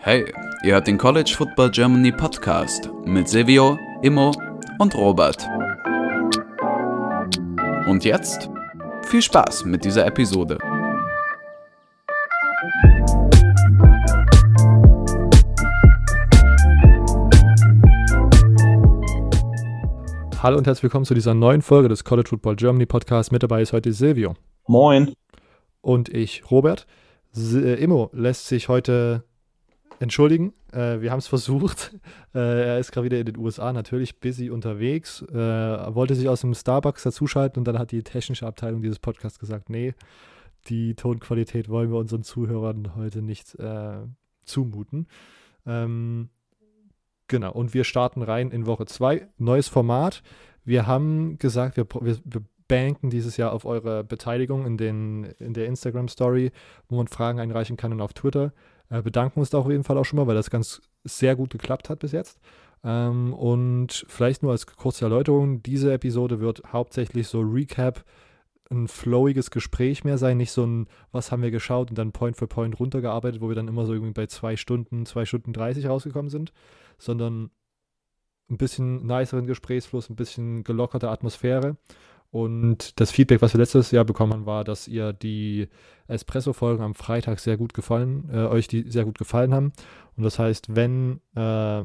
Hey, ihr hört den College Football Germany Podcast mit Silvio, Immo und Robert. Und jetzt viel Spaß mit dieser Episode. Hallo und herzlich willkommen zu dieser neuen Folge des College Football Germany Podcast. Mit dabei ist heute Silvio. Moin. Und ich, Robert. Äh, Immo lässt sich heute entschuldigen. Äh, wir haben es versucht. Äh, er ist gerade wieder in den USA, natürlich busy unterwegs. Äh, wollte sich aus dem Starbucks dazuschalten und dann hat die technische Abteilung dieses Podcasts gesagt, nee, die Tonqualität wollen wir unseren Zuhörern heute nicht äh, zumuten. Ähm, genau, und wir starten rein in Woche 2. Neues Format. Wir haben gesagt, wir, wir, wir banken dieses Jahr auf eure Beteiligung in, den, in der Instagram-Story, wo man Fragen einreichen kann und auf Twitter. Äh, bedanken uns da auf jeden Fall auch schon mal, weil das ganz sehr gut geklappt hat bis jetzt. Ähm, und vielleicht nur als kurze Erläuterung, diese Episode wird hauptsächlich so Recap, ein flowiges Gespräch mehr sein, nicht so ein, was haben wir geschaut und dann Point für Point runtergearbeitet, wo wir dann immer so irgendwie bei zwei Stunden, zwei Stunden 30 rausgekommen sind, sondern ein bisschen niceren Gesprächsfluss, ein bisschen gelockerte Atmosphäre. Und das Feedback, was wir letztes Jahr bekommen haben, war, dass ihr die Espresso-Folgen am Freitag sehr gut gefallen, äh, euch die sehr gut gefallen haben. Und das heißt, wenn äh,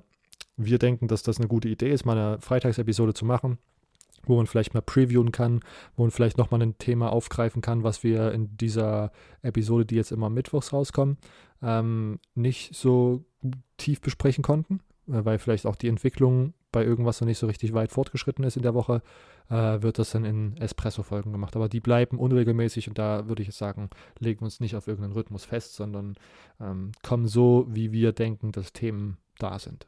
wir denken, dass das eine gute Idee ist, mal eine Freitagsepisode zu machen, wo man vielleicht mal previewen kann, wo man vielleicht nochmal ein Thema aufgreifen kann, was wir in dieser Episode, die jetzt immer mittwochs rauskommen, ähm, nicht so tief besprechen konnten, äh, weil vielleicht auch die Entwicklung bei irgendwas noch nicht so richtig weit fortgeschritten ist in der Woche, äh, wird das dann in Espresso-Folgen gemacht. Aber die bleiben unregelmäßig und da würde ich jetzt sagen, legen wir uns nicht auf irgendeinen Rhythmus fest, sondern ähm, kommen so, wie wir denken, dass Themen da sind.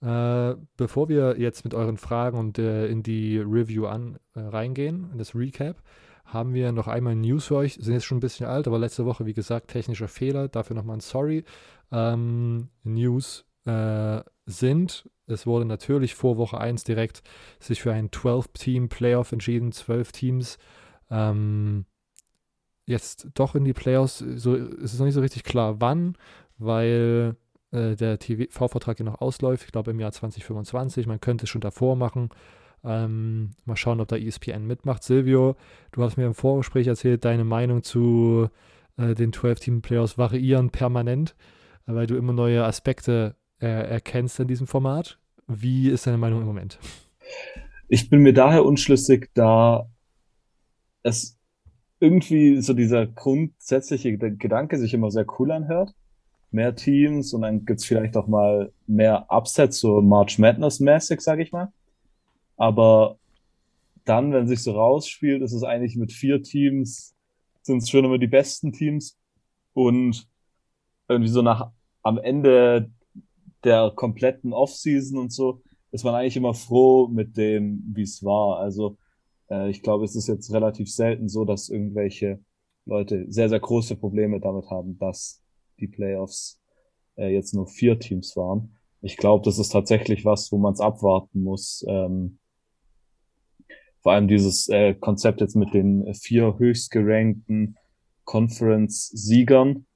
Äh, bevor wir jetzt mit euren Fragen und äh, in die Review an, äh, reingehen, in das Recap, haben wir noch einmal News für euch. Sind jetzt schon ein bisschen alt, aber letzte Woche, wie gesagt, technischer Fehler. Dafür nochmal ein Sorry. Ähm, News äh, sind. Es wurde natürlich vor Woche 1 direkt sich für ein 12-Team-Playoff entschieden, 12 Teams. Ähm, jetzt doch in die Playoffs, so, es ist noch nicht so richtig klar, wann, weil äh, der TV-Vertrag ja noch ausläuft, ich glaube im Jahr 2025. Man könnte es schon davor machen. Ähm, mal schauen, ob da ESPN mitmacht. Silvio, du hast mir im Vorgespräch erzählt, deine Meinung zu äh, den 12-Team-Playoffs variieren permanent, weil du immer neue Aspekte äh, erkennst in diesem Format. Wie ist deine Meinung im Moment? Ich bin mir daher unschlüssig, da es irgendwie so dieser grundsätzliche Gedanke sich immer sehr cool anhört. Mehr Teams und dann gibt's vielleicht auch mal mehr Upsets, so March Madness-mäßig, sag ich mal. Aber dann, wenn sich so rausspielt, ist es eigentlich mit vier Teams, sind es schon immer die besten Teams. Und irgendwie so nach am Ende der kompletten Offseason und so, ist man eigentlich immer froh mit dem, wie es war. Also äh, ich glaube, es ist jetzt relativ selten so, dass irgendwelche Leute sehr, sehr große Probleme damit haben, dass die Playoffs äh, jetzt nur vier Teams waren. Ich glaube, das ist tatsächlich was, wo man es abwarten muss. Ähm, vor allem dieses äh, Konzept jetzt mit den vier höchst gerankten Conference-Siegern,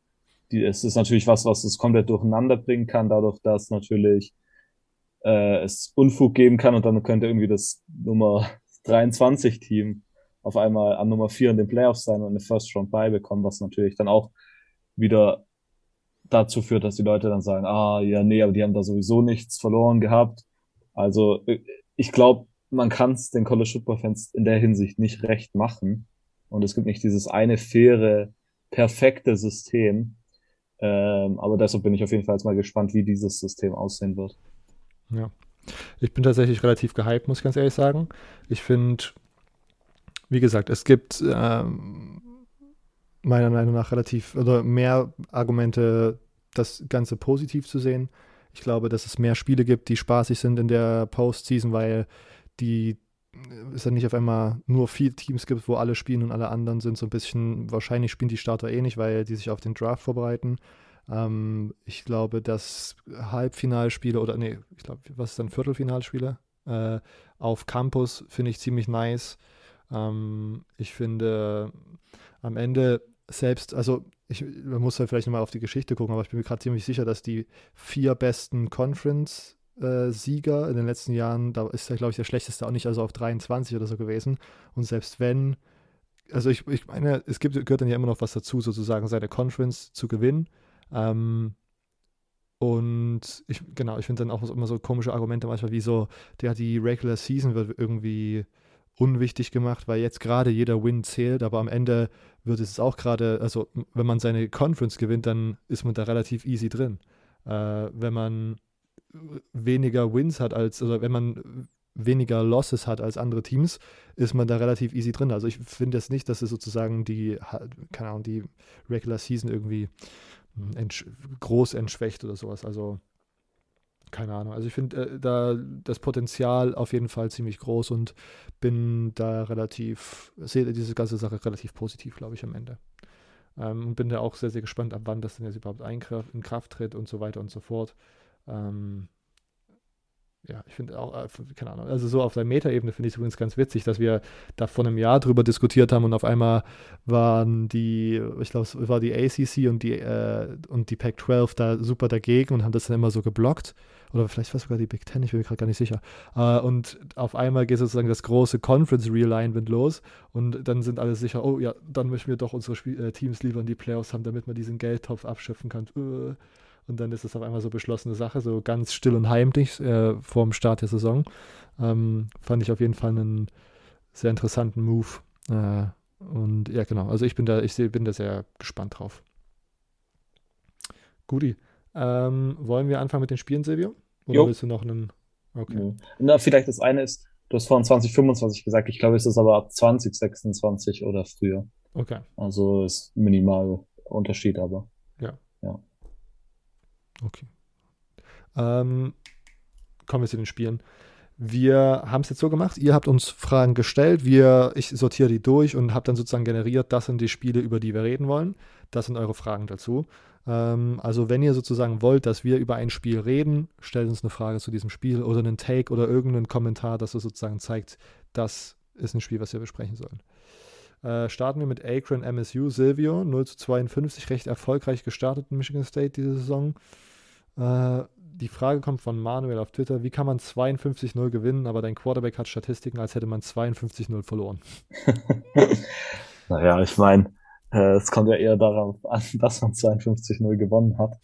die, es ist natürlich was, was es komplett durcheinander bringen kann, dadurch, dass natürlich äh, es Unfug geben kann und dann könnte irgendwie das Nummer 23 Team auf einmal an Nummer 4 in den Playoffs sein und eine First Round beibekommen, was natürlich dann auch wieder dazu führt, dass die Leute dann sagen, ah, ja, nee, aber die haben da sowieso nichts verloren gehabt. Also äh, ich glaube, man kann es den College Football Fans in der Hinsicht nicht recht machen. Und es gibt nicht dieses eine faire, perfekte System, ähm, aber deshalb bin ich auf jeden Fall jetzt mal gespannt, wie dieses System aussehen wird. Ja. Ich bin tatsächlich relativ gehypt, muss ich ganz ehrlich sagen. Ich finde, wie gesagt, es gibt ähm, meiner Meinung nach relativ oder mehr Argumente, das Ganze positiv zu sehen. Ich glaube, dass es mehr Spiele gibt, die spaßig sind in der Postseason, weil die es dann nicht auf einmal nur vier Teams gibt, wo alle spielen und alle anderen sind so ein bisschen, wahrscheinlich spielen die Starter eh nicht, weil die sich auf den Draft vorbereiten. Ähm, ich glaube, dass Halbfinalspiele oder nee, ich glaube, was ist dann Viertelfinalspiele äh, auf Campus finde ich ziemlich nice. Ähm, ich finde, am Ende selbst, also ich, man muss halt vielleicht nochmal auf die Geschichte gucken, aber ich bin mir gerade ziemlich sicher, dass die vier besten Conference-Sieger äh, in den letzten Jahren, da ist ja, glaube ich, der schlechteste auch nicht also auf 23 oder so gewesen. Und selbst wenn, also ich, ich meine, es gibt, gehört dann ja immer noch was dazu, sozusagen seine Conference zu gewinnen. Ähm, und ich, genau, ich finde dann auch immer so komische Argumente manchmal, wie so, der die Regular Season wird irgendwie unwichtig gemacht, weil jetzt gerade jeder Win zählt, aber am Ende wird es auch gerade, also wenn man seine Conference gewinnt, dann ist man da relativ easy drin. Äh, wenn man weniger Wins hat als, also wenn man weniger Losses hat als andere Teams, ist man da relativ easy drin. Also ich finde es nicht, dass es sozusagen die, keine Ahnung, die Regular Season irgendwie hm, entsch groß entschwächt oder sowas. Also keine Ahnung. Also ich finde äh, da das Potenzial auf jeden Fall ziemlich groß und bin da relativ, sehe diese ganze Sache relativ positiv, glaube ich, am Ende. Ähm, und bin da auch sehr, sehr gespannt, ab wann das denn jetzt überhaupt in Kraft tritt und so weiter und so fort. Ähm, ja, ich finde auch, äh, keine Ahnung, also so auf der Metaebene finde ich es übrigens ganz witzig, dass wir da vor einem Jahr drüber diskutiert haben und auf einmal waren die, ich glaube, es war die ACC und die, äh, und die Pac-12 da super dagegen und haben das dann immer so geblockt. Oder vielleicht war es sogar die Big Ten, ich bin mir gerade gar nicht sicher. Äh, und auf einmal geht sozusagen das große Conference Realignment los und dann sind alle sicher, oh ja, dann möchten wir doch unsere Spiel äh, Teams lieber in die Playoffs haben, damit man diesen Geldtopf abschöpfen kann. Äh. Und dann ist es auf einmal so beschlossene Sache, so ganz still und heimlich äh, vor dem Start der Saison. Ähm, fand ich auf jeden Fall einen sehr interessanten Move. Äh, und ja, genau. Also ich bin da, ich bin da sehr gespannt drauf. Guti. Ähm, wollen wir anfangen mit den Spielen, Silvio? Oder jo. willst du noch einen? Okay. Na, vielleicht das eine ist, du hast vorhin 2025 gesagt, ich glaube, es ist aber ab 2026 oder früher. Okay. Also ist minimal Unterschied, aber. Okay. Ähm, kommen wir zu den Spielen. Wir haben es jetzt so gemacht, ihr habt uns Fragen gestellt, wir, ich sortiere die durch und habe dann sozusagen generiert, das sind die Spiele, über die wir reden wollen. Das sind eure Fragen dazu. Ähm, also wenn ihr sozusagen wollt, dass wir über ein Spiel reden, stellt uns eine Frage zu diesem Spiel oder einen Take oder irgendeinen Kommentar, das sozusagen zeigt, das ist ein Spiel, was wir besprechen sollen. Äh, starten wir mit Akron MSU Silvio, 0 zu 52, recht erfolgreich gestartet in Michigan State diese Saison. Äh, die Frage kommt von Manuel auf Twitter: Wie kann man 52-0 gewinnen, aber dein Quarterback hat Statistiken, als hätte man 52-0 verloren? naja, ich meine, äh, es kommt ja eher darauf an, dass man 52-0 gewonnen hat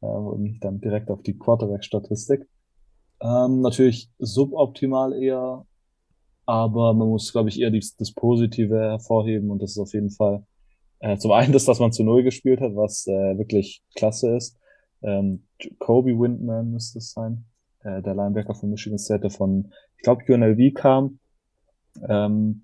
äh, und nicht dann direkt auf die Quarterback-Statistik. Ähm, natürlich suboptimal eher, aber man muss, glaube ich, eher die, das Positive hervorheben und das ist auf jeden Fall äh, zum einen das, dass man zu Null gespielt hat, was äh, wirklich klasse ist ähm, Kobe Windman müsste es sein, äh, der Linebacker von Michigan State, der von, ich glaube, UNLV kam. Ähm,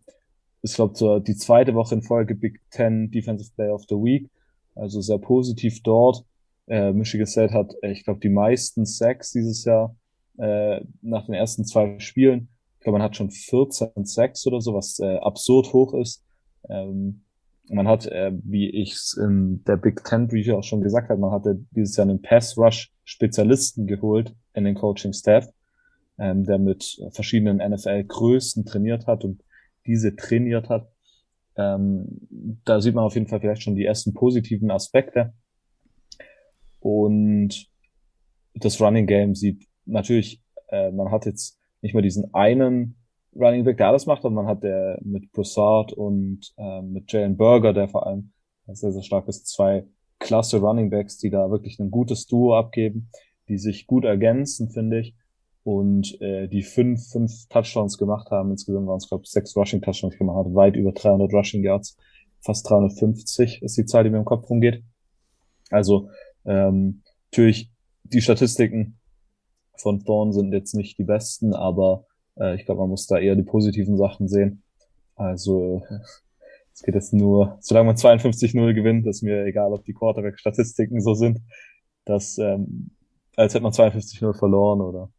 ist, glaube so die zweite Woche in Folge Big Ten Defensive Player of the Week. Also sehr positiv dort. Äh, Michigan State hat, äh, ich glaube, die meisten Sacks dieses Jahr äh, nach den ersten zwei Spielen. Ich glaube, man hat schon 14 Sacks oder so, was äh, absurd hoch ist. Ähm, man hat, äh, wie ich es in der Big Ten Review auch schon gesagt habe, man hatte dieses Jahr einen Pass Rush Spezialisten geholt in den Coaching Staff, ähm, der mit verschiedenen NFL Größen trainiert hat und diese trainiert hat. Ähm, da sieht man auf jeden Fall vielleicht schon die ersten positiven Aspekte. Und das Running Game sieht natürlich, äh, man hat jetzt nicht mehr diesen einen Running Back, der alles macht, aber man hat der mit Broussard und äh, mit Jalen Burger, der vor allem sehr, sehr stark ist, zwei klasse Running Backs, die da wirklich ein gutes Duo abgeben, die sich gut ergänzen, finde ich. Und äh, die fünf, fünf Touchdowns gemacht haben. Insgesamt waren es, glaube ich, sechs Rushing Touchdowns gemacht hat, weit über 300 Rushing Yards. Fast 350 ist die Zahl, die mir im Kopf rumgeht. Also ähm, natürlich die Statistiken von Thorn sind jetzt nicht die besten, aber äh, ich glaube, man muss da eher die positiven Sachen sehen. Also es geht jetzt nur, solange man 52-0 gewinnt, ist mir egal, ob die Quarterback-Statistiken so sind, dass ähm, als hätte man 52-0 verloren oder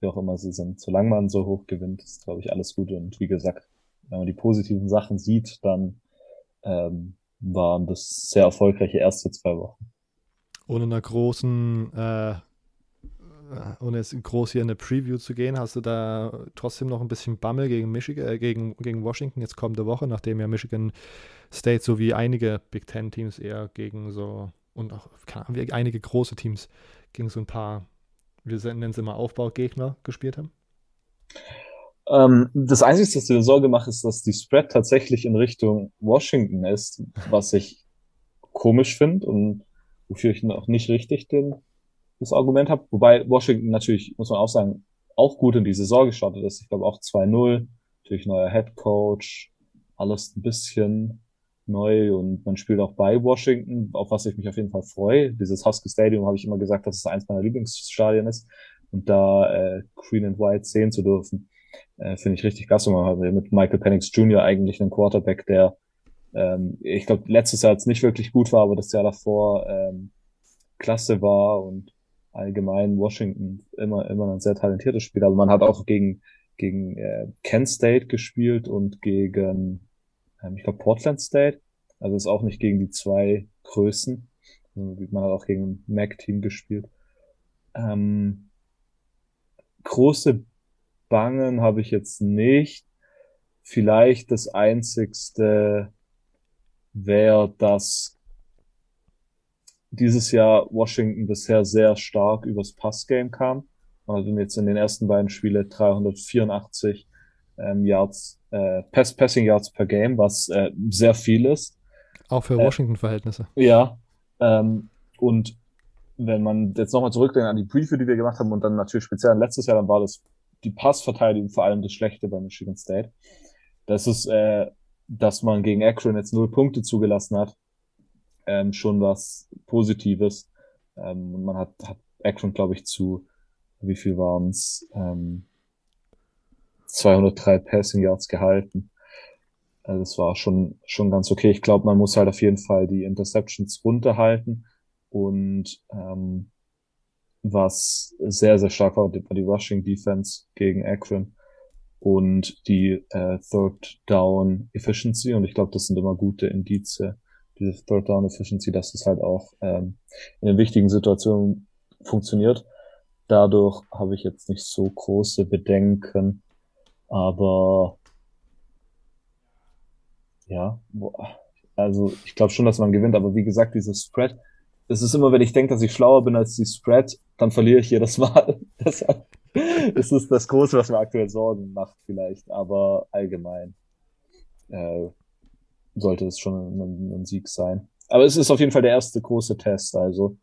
wie auch immer sie sind. Solange man so hoch gewinnt, ist, glaube ich, alles gut. Und wie gesagt, wenn man die positiven Sachen sieht, dann ähm, waren das sehr erfolgreiche erste zwei Wochen. Ohne einer großen äh, ohne jetzt groß hier in eine Preview zu gehen, hast du da trotzdem noch ein bisschen Bammel gegen Michigan, äh, gegen, gegen Washington jetzt kommende Woche, nachdem ja Michigan State sowie einige Big Ten Teams eher gegen so und auch Ahnung, einige große Teams gegen so ein paar, wir nennen es immer Aufbaugegner gespielt haben? Ähm, das Einzige, was dir Sorge macht, ist, dass die Spread tatsächlich in Richtung Washington ist, was ich komisch finde und wofür ich noch nicht richtig den, das Argument habe. Wobei Washington natürlich, muss man auch sagen, auch gut in die Saison gestartet ist. Ich glaube auch 2-0, natürlich neuer Head Coach, alles ein bisschen neu und man spielt auch bei Washington, auf was ich mich auf jeden Fall freue. Dieses Husky Stadium habe ich immer gesagt, dass es eins meiner Lieblingsstadien ist und da äh, Green and White sehen zu dürfen, äh, finde ich richtig klasse. Man hat mit Michael Penix Jr. eigentlich einen Quarterback, der ähm, ich glaube letztes Jahr jetzt nicht wirklich gut war, aber das Jahr davor ähm, klasse war und allgemein Washington immer immer ein sehr talentiertes Spiel. Aber man hat auch gegen gegen äh, Kent State gespielt und gegen ähm, ich glaube Portland State. Also ist auch nicht gegen die zwei Größen. Also man hat auch gegen ein Mac-Team gespielt. Ähm, große Bangen habe ich jetzt nicht. Vielleicht das einzigste wäre, dass dieses Jahr Washington bisher sehr stark übers Passgame kam. Also jetzt in den ersten beiden Spiele 384 ähm, Yards, äh, Pass Passing Yards per Game, was äh, sehr viel ist. Auch für äh, Washington-Verhältnisse. Ja. Ähm, und wenn man jetzt nochmal zurückdenkt an die Briefe, die wir gemacht haben und dann natürlich speziell letztes Jahr, dann war das die Passverteidigung vor allem das Schlechte bei Michigan State. Das ist, äh, dass man gegen Akron jetzt null Punkte zugelassen hat, ähm, schon was Positives. Ähm, man hat, hat Akron, glaube ich, zu, wie viel waren es? Ähm, 203 Passing Yards gehalten. Also das war schon, schon ganz okay. Ich glaube, man muss halt auf jeden Fall die Interceptions runterhalten. Und ähm, was sehr, sehr stark war, war die Rushing Defense gegen Akron und die äh, Third Down Efficiency. Und ich glaube, das sind immer gute Indize, diese Third Down Efficiency, dass das halt auch ähm, in den wichtigen Situationen funktioniert. Dadurch habe ich jetzt nicht so große Bedenken, aber ja, also ich glaube schon, dass man gewinnt, aber wie gesagt, dieses Spread, es ist immer, wenn ich denke, dass ich schlauer bin als die Spread, dann verliere ich jedes Mal. Deshalb ist es das Große, was mir aktuell Sorgen macht vielleicht, aber allgemein äh, sollte es schon ein, ein, Sieg sein. Aber es ist auf jeden Fall der erste große Test, also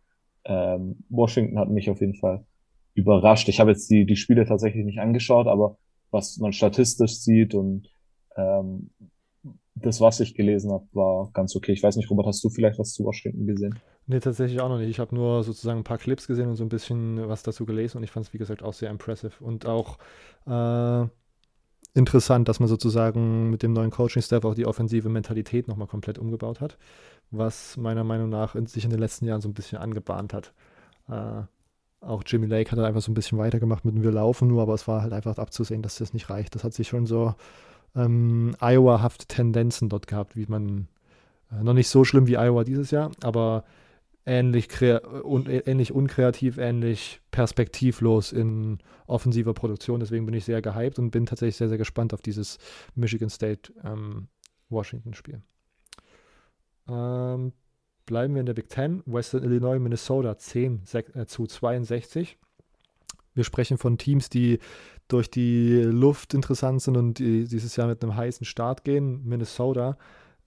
ähm, Washington hat mich auf jeden Fall überrascht. Ich habe jetzt die, die Spiele tatsächlich nicht angeschaut, aber was man statistisch sieht und ähm, das, was ich gelesen habe, war ganz okay. Ich weiß nicht, Robert, hast du vielleicht was zu Washington gesehen? Nee, tatsächlich auch noch nicht. Ich habe nur sozusagen ein paar Clips gesehen und so ein bisschen was dazu gelesen und ich fand es, wie gesagt, auch sehr impressive und auch äh, interessant, dass man sozusagen mit dem neuen Coaching-Staff auch die offensive Mentalität nochmal komplett umgebaut hat, was meiner Meinung nach in, sich in den letzten Jahren so ein bisschen angebahnt hat. Äh, auch Jimmy Lake hat einfach so ein bisschen weitergemacht mit Wir laufen nur, aber es war halt einfach abzusehen, dass das nicht reicht. Das hat sich schon so ähm, Iowa-hafte Tendenzen dort gehabt, wie man äh, noch nicht so schlimm wie Iowa dieses Jahr, aber ähnlich, un ähnlich unkreativ, ähnlich perspektivlos in offensiver Produktion. Deswegen bin ich sehr gehypt und bin tatsächlich sehr, sehr gespannt auf dieses Michigan State ähm. Ähm, bleiben wir in der Big Ten. Western Illinois, Minnesota 10 äh, zu 62. Wir sprechen von Teams, die durch die Luft interessant sind und die dieses Jahr mit einem heißen Start gehen. Minnesota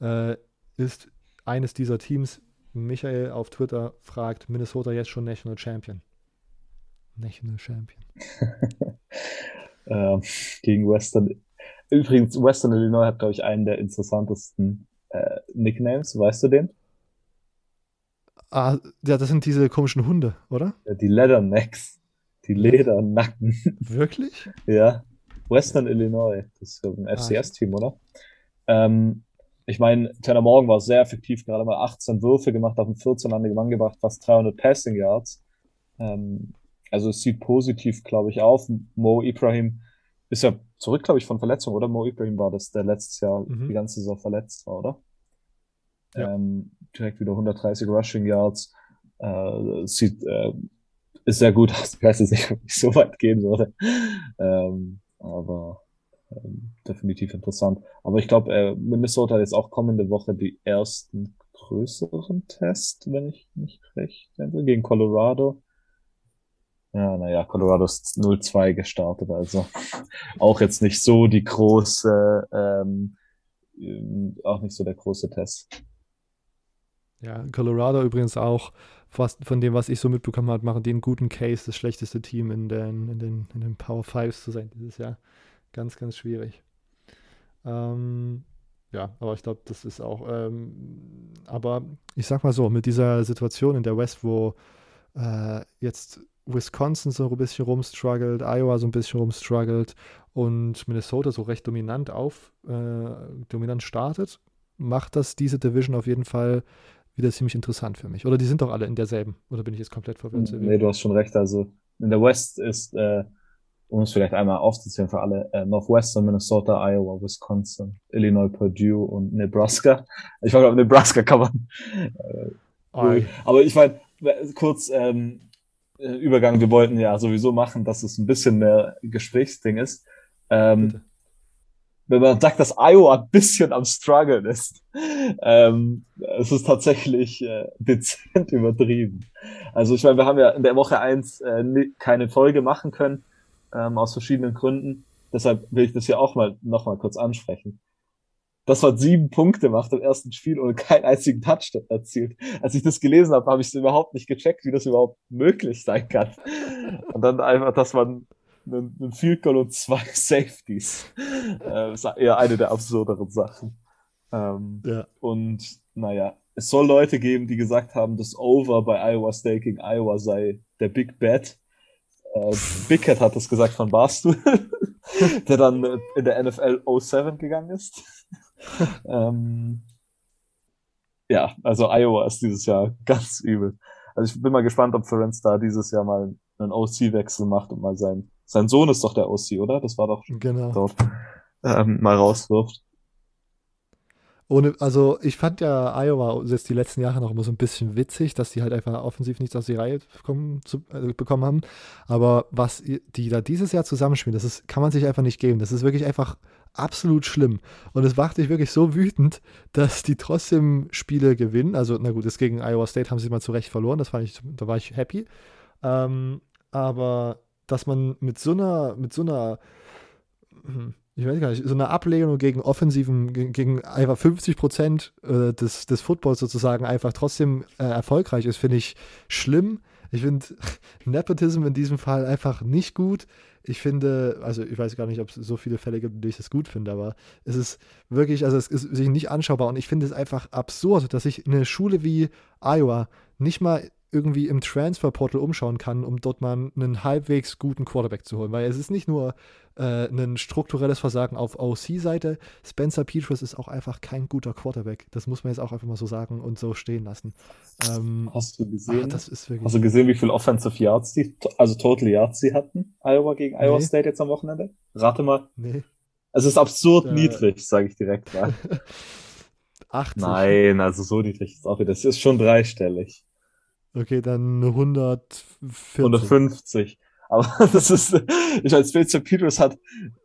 äh, ist eines dieser Teams. Michael auf Twitter fragt, Minnesota jetzt schon National Champion? National Champion. ähm, gegen Western. Übrigens, Western Illinois hat, glaube ich, einen der interessantesten äh, Nicknames. Weißt du den? Ah, ja, das sind diese komischen Hunde, oder? Ja, die Leathernecks. Die Ledernacken. Wirklich? ja. Western Illinois. Das ist ein FCS-Team, oder? Ähm, ich meine, Tanner Morgan war sehr effektiv, gerade mal 18 Würfe gemacht, auf dem 14 an den Mann gebracht, fast 300 Passing Yards. Ähm, also es sieht positiv, glaube ich, auf. Mo Ibrahim ist ja zurück, glaube ich, von Verletzung, oder? Mo Ibrahim war das, der letztes Jahr mhm. die ganze Saison verletzt war, oder? Ja. Ähm, direkt wieder 130 Rushing Yards. Äh, sieht äh, ist sehr gut. Ich weiß jetzt nicht, ob ich so weit gehen würde. Ähm, aber definitiv interessant. Aber ich glaube, äh, Minnesota hat jetzt auch kommende Woche die ersten größeren Tests, wenn ich nicht recht denke, gegen Colorado. Ja, naja, Colorado ist 0-2 gestartet, also auch jetzt nicht so die große, ähm, auch nicht so der große Test. Ja, Colorado übrigens auch, fast von dem, was ich so mitbekommen habe, machen einen guten Case, das schlechteste Team in den, in den, in den Power Fives zu sein dieses Jahr. Ganz, ganz schwierig. Ähm, ja, aber ich glaube, das ist auch, ähm, aber ich sag mal so, mit dieser Situation in der West, wo äh, jetzt Wisconsin so ein bisschen rumstruggelt, Iowa so ein bisschen rumstruggelt und Minnesota so recht dominant auf, äh, dominant startet, macht das diese Division auf jeden Fall wieder ziemlich interessant für mich. Oder die sind doch alle in derselben, oder bin ich jetzt komplett verwirrt? Nee, du hast schon recht. Also in der West ist, äh, um es vielleicht einmal aufzuzählen für alle, äh, Northwestern, Minnesota, Iowa, Wisconsin, Illinois, Purdue und Nebraska. Ich glaube, Nebraska kann man. Äh, aber ich meine, kurz, ähm, äh, Übergang, wir wollten ja sowieso machen, dass es ein bisschen mehr Gesprächsding ist. Ähm, wenn man sagt, dass Iowa ein bisschen am Struggeln ist, ähm, es ist tatsächlich äh, dezent übertrieben. Also ich meine, wir haben ja in der Woche eins äh, keine Folge machen können, ähm, aus verschiedenen Gründen. Deshalb will ich das hier auch mal noch mal kurz ansprechen das war sieben Punkte macht im ersten Spiel und keinen einzigen Touchdown erzielt. Als ich das gelesen habe, habe ich es überhaupt nicht gecheckt, wie das überhaupt möglich sein kann. Und dann einfach, dass man einen, einen Field Goal und zwei Safeties. Äh, ist eher eine der absurderen Sachen. Ähm, ja. Und naja, es soll Leute geben, die gesagt haben, das Over bei Iowa gegen Iowa sei der Big Bet. Äh, Big Cat hat das gesagt von Barstool, der dann in der NFL 07 gegangen ist. ähm, ja, also Iowa ist dieses Jahr ganz übel. Also ich bin mal gespannt, ob Ferenc da dieses Jahr mal einen OC-Wechsel macht und mal sein, sein Sohn ist doch der OC, oder? Das war doch genau. dort, ähm, mal rauswirft. Ohne, also ich fand ja Iowa jetzt die letzten Jahre noch immer so ein bisschen witzig, dass die halt einfach offensiv nichts aus die Reihe bekommen, zu, äh, bekommen haben. Aber was die da dieses Jahr zusammenspielen, das ist, kann man sich einfach nicht geben. Das ist wirklich einfach absolut schlimm. Und es macht dich wirklich so wütend, dass die trotzdem Spiele gewinnen. Also, na gut, das gegen Iowa State haben sie mal zu Recht verloren, das fand ich, da war ich happy. Ähm, aber dass man mit so einer, mit so einer, hm, ich weiß gar nicht, so einer Ablehnung gegen offensiven, gegen, einfach 50 Prozent äh, des, des Footballs sozusagen einfach trotzdem äh, erfolgreich ist, finde ich schlimm. Ich finde Nepotism in diesem Fall einfach nicht gut ich finde, also ich weiß gar nicht, ob es so viele Fälle gibt, die ich das gut finde, aber es ist wirklich, also es ist sich nicht anschaubar und ich finde es einfach absurd, dass ich eine Schule wie Iowa nicht mal irgendwie im Transferportal umschauen kann, um dort mal einen halbwegs guten Quarterback zu holen. Weil es ist nicht nur äh, ein strukturelles Versagen auf OC-Seite. Spencer Petras ist auch einfach kein guter Quarterback. Das muss man jetzt auch einfach mal so sagen und so stehen lassen. Ähm, hast du gesehen? Ach, hast du gesehen, wie viel Offensive Yards die, also Total Yards sie hatten? Iowa gegen Iowa nee. State jetzt am Wochenende? Rate mal. Nee. Es ist absurd äh, niedrig, sage ich direkt mal. 80. Nein, also so niedrig ist auch wieder. Das ist schon dreistellig. Okay, dann 140. 150. Aber das ist, ich als Spencer Peters hat,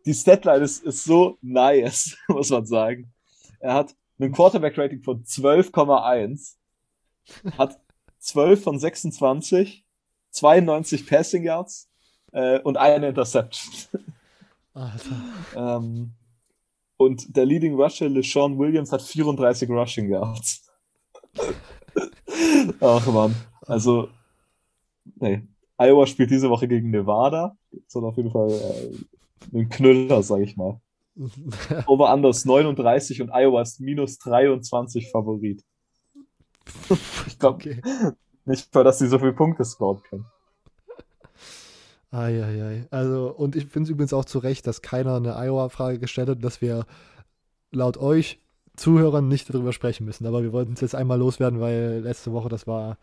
die Statline ist, ist so nice, muss man sagen. Er hat ein Quarterback-Rating von 12,1, hat 12 von 26, 92 Passing Yards äh, und eine Interception. Alter. ähm, und der Leading Rusher, LeSean Williams, hat 34 Rushing Yards. Ach man. Also, nee. Iowa spielt diese Woche gegen Nevada. Ist auf jeden Fall äh, ein Knüller, sag ich mal. Over Anders 39 und Iowa ist minus 23 Favorit. ich glaube okay. nicht mal, dass sie so viele Punkte scoren können. Eieiei. Also, und ich finde es übrigens auch zu Recht, dass keiner eine Iowa-Frage gestellt hat, dass wir laut euch Zuhörern nicht darüber sprechen müssen. Aber wir wollten es jetzt einmal loswerden, weil letzte Woche das war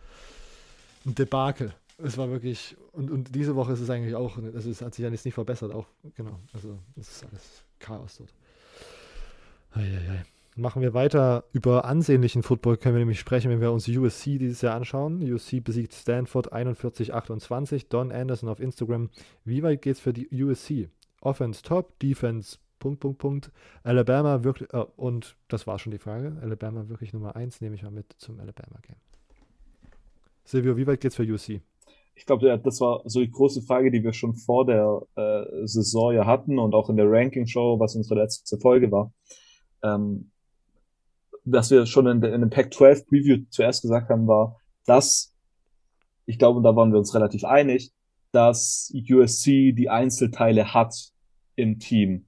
ein Debakel. Es war wirklich, und, und diese Woche ist es eigentlich auch, also es hat sich ja jetzt nicht verbessert, auch, genau. Also es ist alles Chaos dort. Eieiei. machen wir weiter. Über ansehnlichen Football können wir nämlich sprechen, wenn wir uns USC dieses Jahr anschauen. USC besiegt Stanford 41-28. Don Anderson auf Instagram. Wie weit geht's für die USC? Offense top, Defense Punkt, Punkt, Punkt. Alabama wirklich, äh, und das war schon die Frage. Alabama wirklich Nummer 1, nehme ich mal mit zum Alabama-Game. Silvio, wie weit geht's für USC? Ich glaube, das war so die große Frage, die wir schon vor der äh, Saison ja hatten und auch in der Ranking-Show, was unsere letzte Folge war. Ähm, was wir schon in, in dem Pac-12 Preview zuerst gesagt haben, war, dass, ich glaube, da waren wir uns relativ einig, dass USC die Einzelteile hat im Team.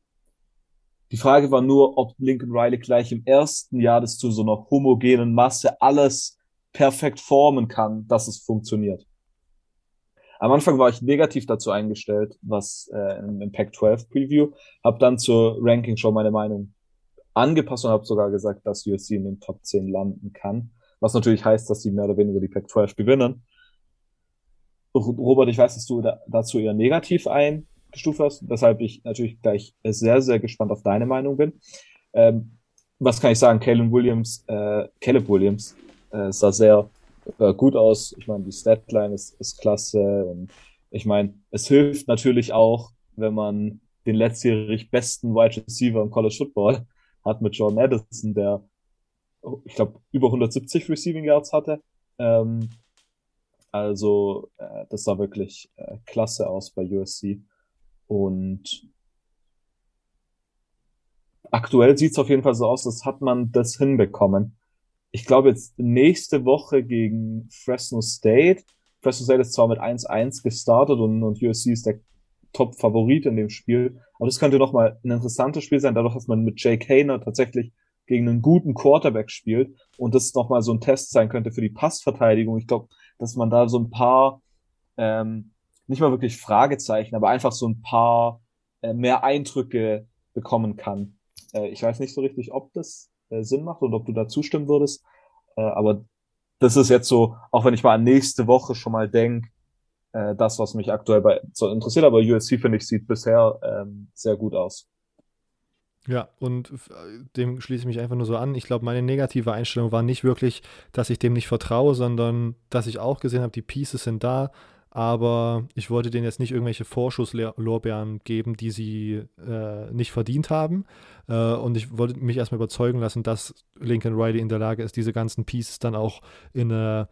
Die Frage war nur, ob Lincoln Riley gleich im ersten Jahr das zu so einer homogenen Masse alles perfekt formen kann, dass es funktioniert. Am Anfang war ich negativ dazu eingestellt, was äh, im, im Pac-12 Preview, habe dann zur Ranking Show meine Meinung angepasst und habe sogar gesagt, dass USC in den Top 10 landen kann. Was natürlich heißt, dass sie mehr oder weniger die Pac-12 gewinnen. Robert, ich weiß, dass du da, dazu eher negativ eingestuft hast, weshalb ich natürlich gleich sehr, sehr gespannt auf deine Meinung bin. Ähm, was kann ich sagen? Caleb Williams, äh, Caleb Williams äh, sah sehr äh, gut aus. Ich meine, die Statline ist, ist klasse und ich meine, es hilft natürlich auch, wenn man den letztjährig besten Wide Receiver im College Football hat mit Jordan Addison, der, ich glaube, über 170 Receiving Yards hatte. Ähm, also, äh, das sah wirklich äh, klasse aus bei USC. Und aktuell sieht es auf jeden Fall so aus, als hat man das hinbekommen. Ich glaube jetzt nächste Woche gegen Fresno State. Fresno State ist zwar mit 1-1 gestartet und, und USC ist der Top-Favorit in dem Spiel. Aber das könnte nochmal ein interessantes Spiel sein, dadurch, dass man mit Jake Hayner tatsächlich gegen einen guten Quarterback spielt und das nochmal so ein Test sein könnte für die Passverteidigung. Ich glaube, dass man da so ein paar, ähm, nicht mal wirklich Fragezeichen, aber einfach so ein paar äh, mehr Eindrücke bekommen kann. Äh, ich weiß nicht so richtig, ob das äh, Sinn macht oder ob du da zustimmen würdest, äh, aber das ist jetzt so, auch wenn ich mal an nächste Woche schon mal denke, äh, das, was mich aktuell bei, so interessiert, aber USC, finde ich, sieht bisher ähm, sehr gut aus. Ja, und dem schließe ich mich einfach nur so an. Ich glaube, meine negative Einstellung war nicht wirklich, dass ich dem nicht vertraue, sondern dass ich auch gesehen habe, die Pieces sind da, aber ich wollte denen jetzt nicht irgendwelche Vorschusslorbeeren geben, die sie äh, nicht verdient haben. Äh, und ich wollte mich erstmal überzeugen lassen, dass Lincoln Riley in der Lage ist, diese ganzen Pieces dann auch in eine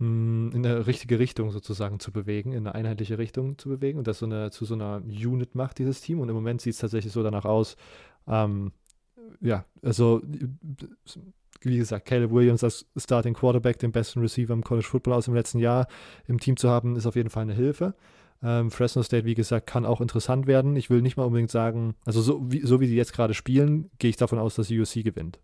in eine richtige Richtung sozusagen zu bewegen, in eine einheitliche Richtung zu bewegen und das so eine, zu so einer Unit macht, dieses Team. Und im Moment sieht es tatsächlich so danach aus, ähm, ja, also wie gesagt, Caleb Williams als Starting Quarterback, den besten Receiver im College Football aus dem letzten Jahr im Team zu haben, ist auf jeden Fall eine Hilfe. Ähm, Fresno State, wie gesagt, kann auch interessant werden. Ich will nicht mal unbedingt sagen, also so wie, so wie die jetzt gerade spielen, gehe ich davon aus, dass USC gewinnt.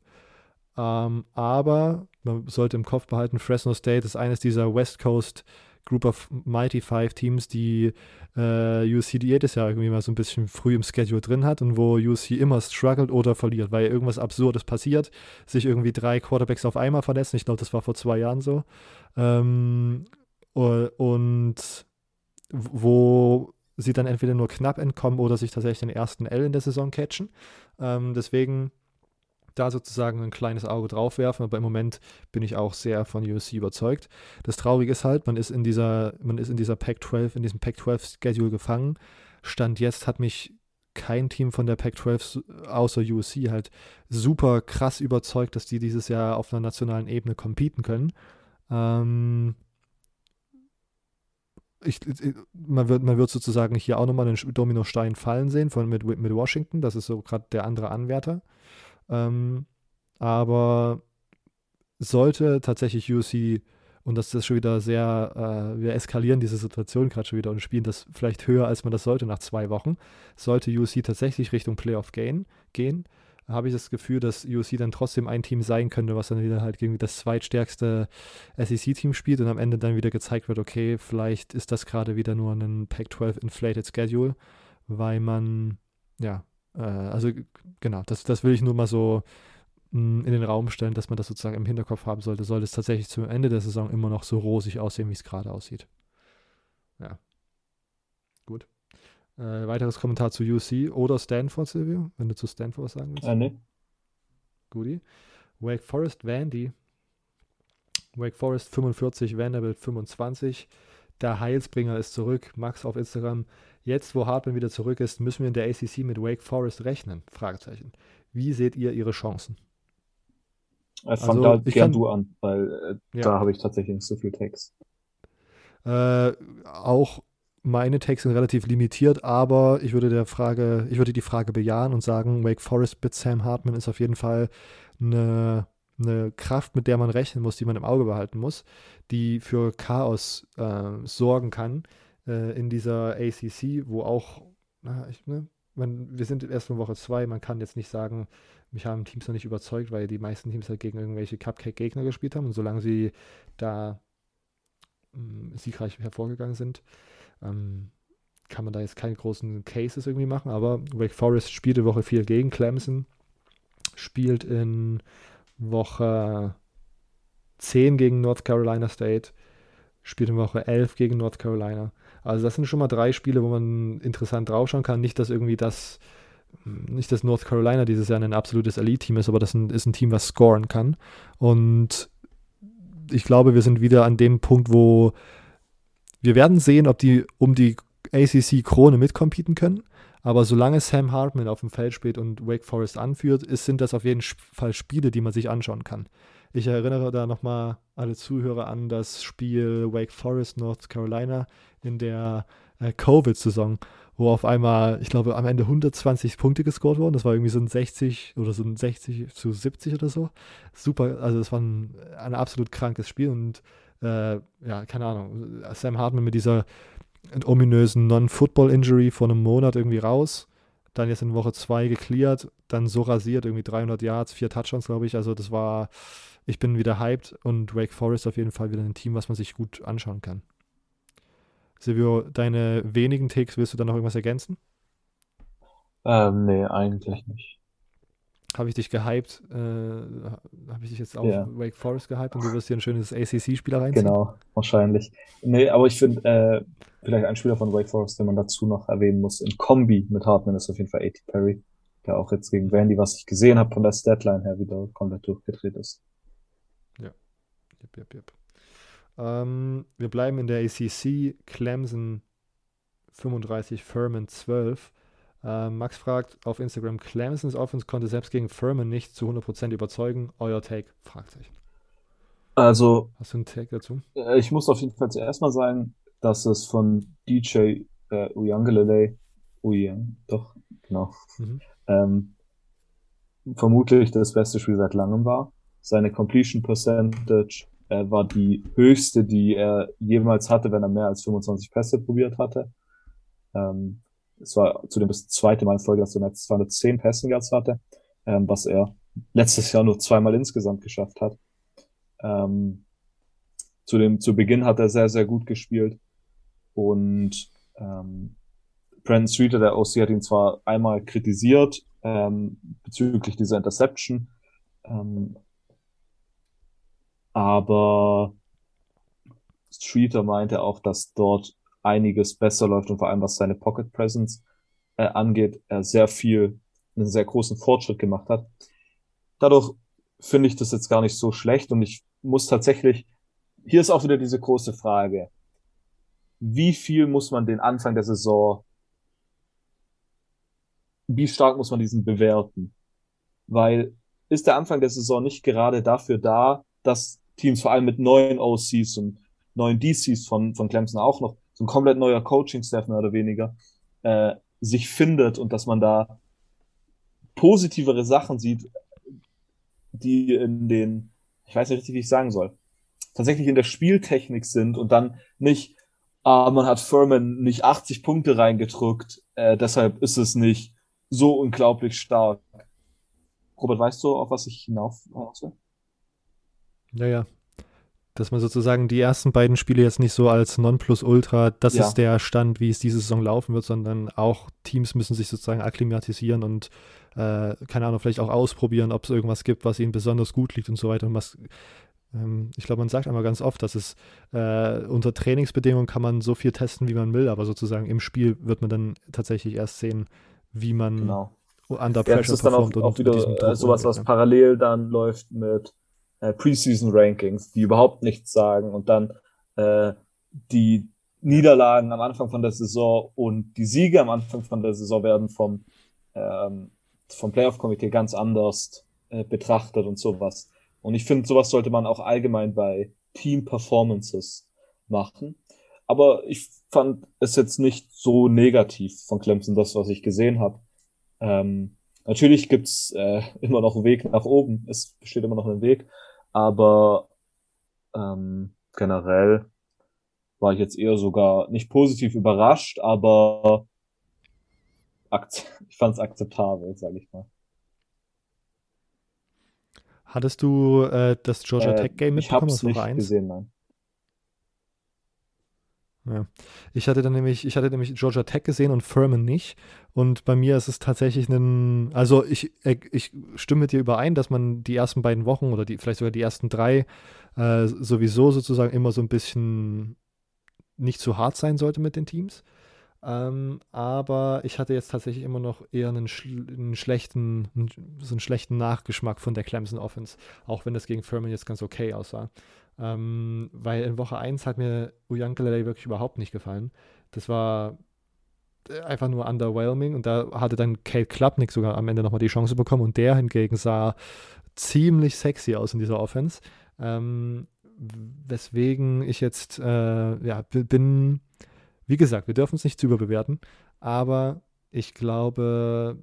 Ähm, aber man sollte im Kopf behalten, Fresno State ist eines dieser West Coast Group of Mighty Five Teams, die äh, USC jedes Jahr irgendwie mal so ein bisschen früh im Schedule drin hat und wo USC immer struggelt oder verliert, weil irgendwas Absurdes passiert, sich irgendwie drei Quarterbacks auf einmal verletzen. Ich glaube, das war vor zwei Jahren so. Ähm, und wo sie dann entweder nur knapp entkommen oder sich tatsächlich den ersten L in der Saison catchen. Ähm, deswegen da sozusagen ein kleines Auge drauf werfen, aber im Moment bin ich auch sehr von USC überzeugt. Das Traurige ist halt, man ist in dieser, man ist in dieser Pac-12, in diesem Pac-12-Schedule gefangen. Stand jetzt hat mich kein Team von der Pac-12 außer USC halt super krass überzeugt, dass die dieses Jahr auf einer nationalen Ebene competen können. Ähm, ich, man, wird, man wird sozusagen hier auch nochmal einen Dominostein fallen sehen von, mit, mit Washington. Das ist so gerade der andere Anwärter. Ähm, aber sollte tatsächlich UC, und das ist schon wieder sehr, äh, wir eskalieren diese Situation gerade schon wieder und spielen das vielleicht höher, als man das sollte nach zwei Wochen, sollte UC tatsächlich Richtung Playoff gehen, gehen habe ich das Gefühl, dass UC dann trotzdem ein Team sein könnte, was dann wieder halt gegen das zweitstärkste SEC-Team spielt und am Ende dann wieder gezeigt wird, okay, vielleicht ist das gerade wieder nur ein Pac-12 Inflated Schedule, weil man, ja, äh, also genau, das, das will ich nur mal so mh, mm, in den Raum stellen, dass man das sozusagen im Hinterkopf haben sollte. Sollte es tatsächlich zum Ende der Saison immer noch so rosig aussehen, wie es gerade aussieht. Ja. Gut. Äh, weiteres Kommentar zu UC oder Stanford, Silvio, wenn du zu Stanford was sagen willst. Äh, nee. Goodie. Wake Forest Vandy. Wake Forest 45, Vanderbilt 25. Der Heilsbringer ist zurück. Max auf Instagram. Jetzt, wo Hartman wieder zurück ist, müssen wir in der ACC mit Wake Forest rechnen? Fragezeichen. Wie seht ihr ihre Chancen? Äh, fang Also, da ich gern kann- du an, weil äh, Ja. da habe ich tatsächlich nicht so viel Text. Äh, auch meine Takes sind relativ limitiert, aber ich würde der Frage, ich würde die Frage bejahen und sagen, Wake Forest mit Sam Hartman ist auf jeden Fall eine, eine Kraft, mit der man rechnen muss, die man im Auge behalten muss, die für Chaos äh, sorgen kann äh, in dieser ACC, wo auch, na, ich, ne, man, wir sind erst in Woche zwei, man kann jetzt nicht sagen, mich haben Teams noch nicht überzeugt, weil die meisten Teams halt gegen irgendwelche Cupcake-Gegner gespielt haben und solange sie da mh, siegreich hervorgegangen sind, ähm, kann man da jetzt keine großen Cases irgendwie machen, aber Wake Forest spielt in Woche 4 gegen Clemson, spielt in Woche 10 gegen North Carolina State, spielt in Woche 11 gegen North Carolina. Also das sind schon mal drei Spiele, wo man interessant draufschauen kann. Nicht, dass irgendwie das, nicht, dass North Carolina dieses Jahr ein absolutes Elite-Team ist, aber das ist ein Team, was scoren kann. Und ich glaube, wir sind wieder an dem Punkt, wo wir werden sehen, ob die um die ACC-Krone mitcompeten können. Aber solange Sam Hartman auf dem Feld spielt und Wake Forest anführt, ist, sind das auf jeden Fall Spiele, die man sich anschauen kann. Ich erinnere da nochmal alle Zuhörer an das Spiel Wake Forest North Carolina in der äh, Covid-Saison, wo auf einmal, ich glaube, am Ende 120 Punkte gescored wurden. Das war irgendwie so ein 60 oder so ein 60 zu 70 oder so. Super, also das war ein, ein absolut krankes Spiel und äh, ja, keine Ahnung, Sam Hartman mit dieser ominösen Non-Football-Injury vor einem Monat irgendwie raus, dann jetzt in Woche 2 geklärt, dann so rasiert, irgendwie 300 Yards, vier Touchdowns, glaube ich. Also das war, ich bin wieder hyped und Wake Forest auf jeden Fall wieder ein Team, was man sich gut anschauen kann. Silvio, deine wenigen Takes, willst du da noch irgendwas ergänzen? Ähm, nee, eigentlich nicht. Habe ich dich gehypt? Äh, Habe ich dich jetzt auf Ja. Wake Forest gehypt und du wirst hier ein schönes ACC-Spieler reinziehen? Genau, wahrscheinlich. Nee, aber ich finde, äh, vielleicht ein Spieler von Wake Forest, den man dazu noch erwähnen muss, in Kombi mit Hartman ist auf jeden Fall A.T. Perry, der auch jetzt gegen Vandy, was ich gesehen habe, von der Statline her wieder komplett durchgedreht ist. Jep, jep, jep. Ähm, wir bleiben in der ACC. Clemson 35, Furman 12. Ähm, Max fragt auf Instagram, Clemsons Offense konnte selbst gegen Furman nicht zu 100% überzeugen. Euer Take? Fragezeichen. Also, Hast du einen Take dazu? äh, ich muss auf jeden Fall zuerst mal sagen, dass es von DJ äh, Uyangalele, Uyang, doch, genau, Mhm. ähm, vermutlich das beste Spiel seit langem war. Seine Completion Percentage äh, war die höchste, die er jemals hatte, wenn er mehr als 25 Pässe probiert hatte. Ähm, es war zudem das zweite Mal in Folge, dass er mehr als 210 Passing Yards hatte, ähm, was er letztes Jahr nur zweimal insgesamt geschafft hat. Ähm, zudem zu Beginn hat er sehr, sehr gut gespielt und ähm, Brandon Streeter, der OC, hat ihn zwar einmal kritisiert ähm, bezüglich dieser Interception, ähm, aber Streeter meinte auch, dass dort einiges besser läuft und vor allem was seine Pocket Presence äh, angeht, er sehr viel, einen sehr großen Fortschritt gemacht hat. Dadurch finde ich das jetzt gar nicht so schlecht und ich muss tatsächlich, hier ist auch wieder diese große Frage, wie viel muss man den Anfang der Saison, wie stark muss man diesen bewerten? Weil ist der Anfang der Saison nicht gerade dafür da, dass Teams vor allem mit neuen OCs und neuen DCs von, von Clemson auch noch, so ein komplett neuer Coaching-Staff mehr oder weniger, äh, sich findet und dass man da positivere Sachen sieht, die in den, ich weiß nicht richtig, wie ich sagen soll, tatsächlich in der Spieltechnik sind und dann nicht, ah, man hat Furman nicht 80 Punkte reingedrückt, äh, deshalb ist es nicht so unglaublich stark. Robert, weißt du, auf was ich hinauf will? Ja, ja. Dass man sozusagen die ersten beiden Spiele jetzt nicht so als Nonplusultra, das Ja. ist der Stand, wie es diese Saison laufen wird, sondern auch Teams müssen sich sozusagen akklimatisieren und, äh, keine Ahnung, vielleicht auch ausprobieren, ob es irgendwas gibt, was ihnen besonders gut liegt und so weiter. Und was, ähm, ich glaube, man sagt einmal ganz oft, dass es äh, unter Trainingsbedingungen kann man so viel testen, wie man will, aber sozusagen im Spiel wird man dann tatsächlich erst sehen, wie man Genau. under Ja, das pressure ist dann auch, auch wieder äh, sowas, was parallel dann läuft mit äh, Preseason Rankings, die überhaupt nichts sagen und dann äh, die Niederlagen am Anfang von der Saison und die Siege am Anfang von der Saison werden vom, ähm, vom Playoff-Komitee ganz anders äh, betrachtet und sowas. Und ich finde, sowas sollte man auch allgemein bei Team-Performances machen. Aber ich fand es jetzt nicht so negativ von Clemson, das, was ich gesehen habe. Ähm, natürlich gibt's äh, immer noch einen Weg nach oben. Es besteht immer noch ein Weg. Aber ähm, generell war ich jetzt eher sogar nicht positiv überrascht, aber ich fand es akzeptabel, sage ich mal. Hattest du äh, das Georgia Äh, Tech Game ich habe mitbekommen es aus Woche nicht 1? gesehen, nein. Ja. Ich hatte dann nämlich, ich hatte nämlich Georgia Tech gesehen und Furman nicht. Und bei mir ist es tatsächlich ein, also ich, äh, ich stimme mit dir überein, dass man die ersten beiden Wochen oder die, vielleicht sogar die ersten drei äh, sowieso sozusagen immer so ein bisschen nicht zu hart sein sollte mit den Teams. Ähm, aber ich hatte jetzt tatsächlich immer noch eher einen, schl einen schlechten, so einen schlechten Nachgeschmack von der Clemson Offense, auch wenn das gegen Furman jetzt ganz okay aussah. Ähm, weil in Woche 1 hat mir Uyankalele wirklich überhaupt nicht gefallen. Das war äh, einfach nur underwhelming und da hatte dann Kate Klapnick sogar am Ende nochmal die Chance bekommen und der hingegen sah ziemlich sexy aus in dieser Offense. Ähm, weswegen ich jetzt, äh, ja, bin, wie gesagt, wir dürfen es nicht zu überbewerten, aber ich glaube,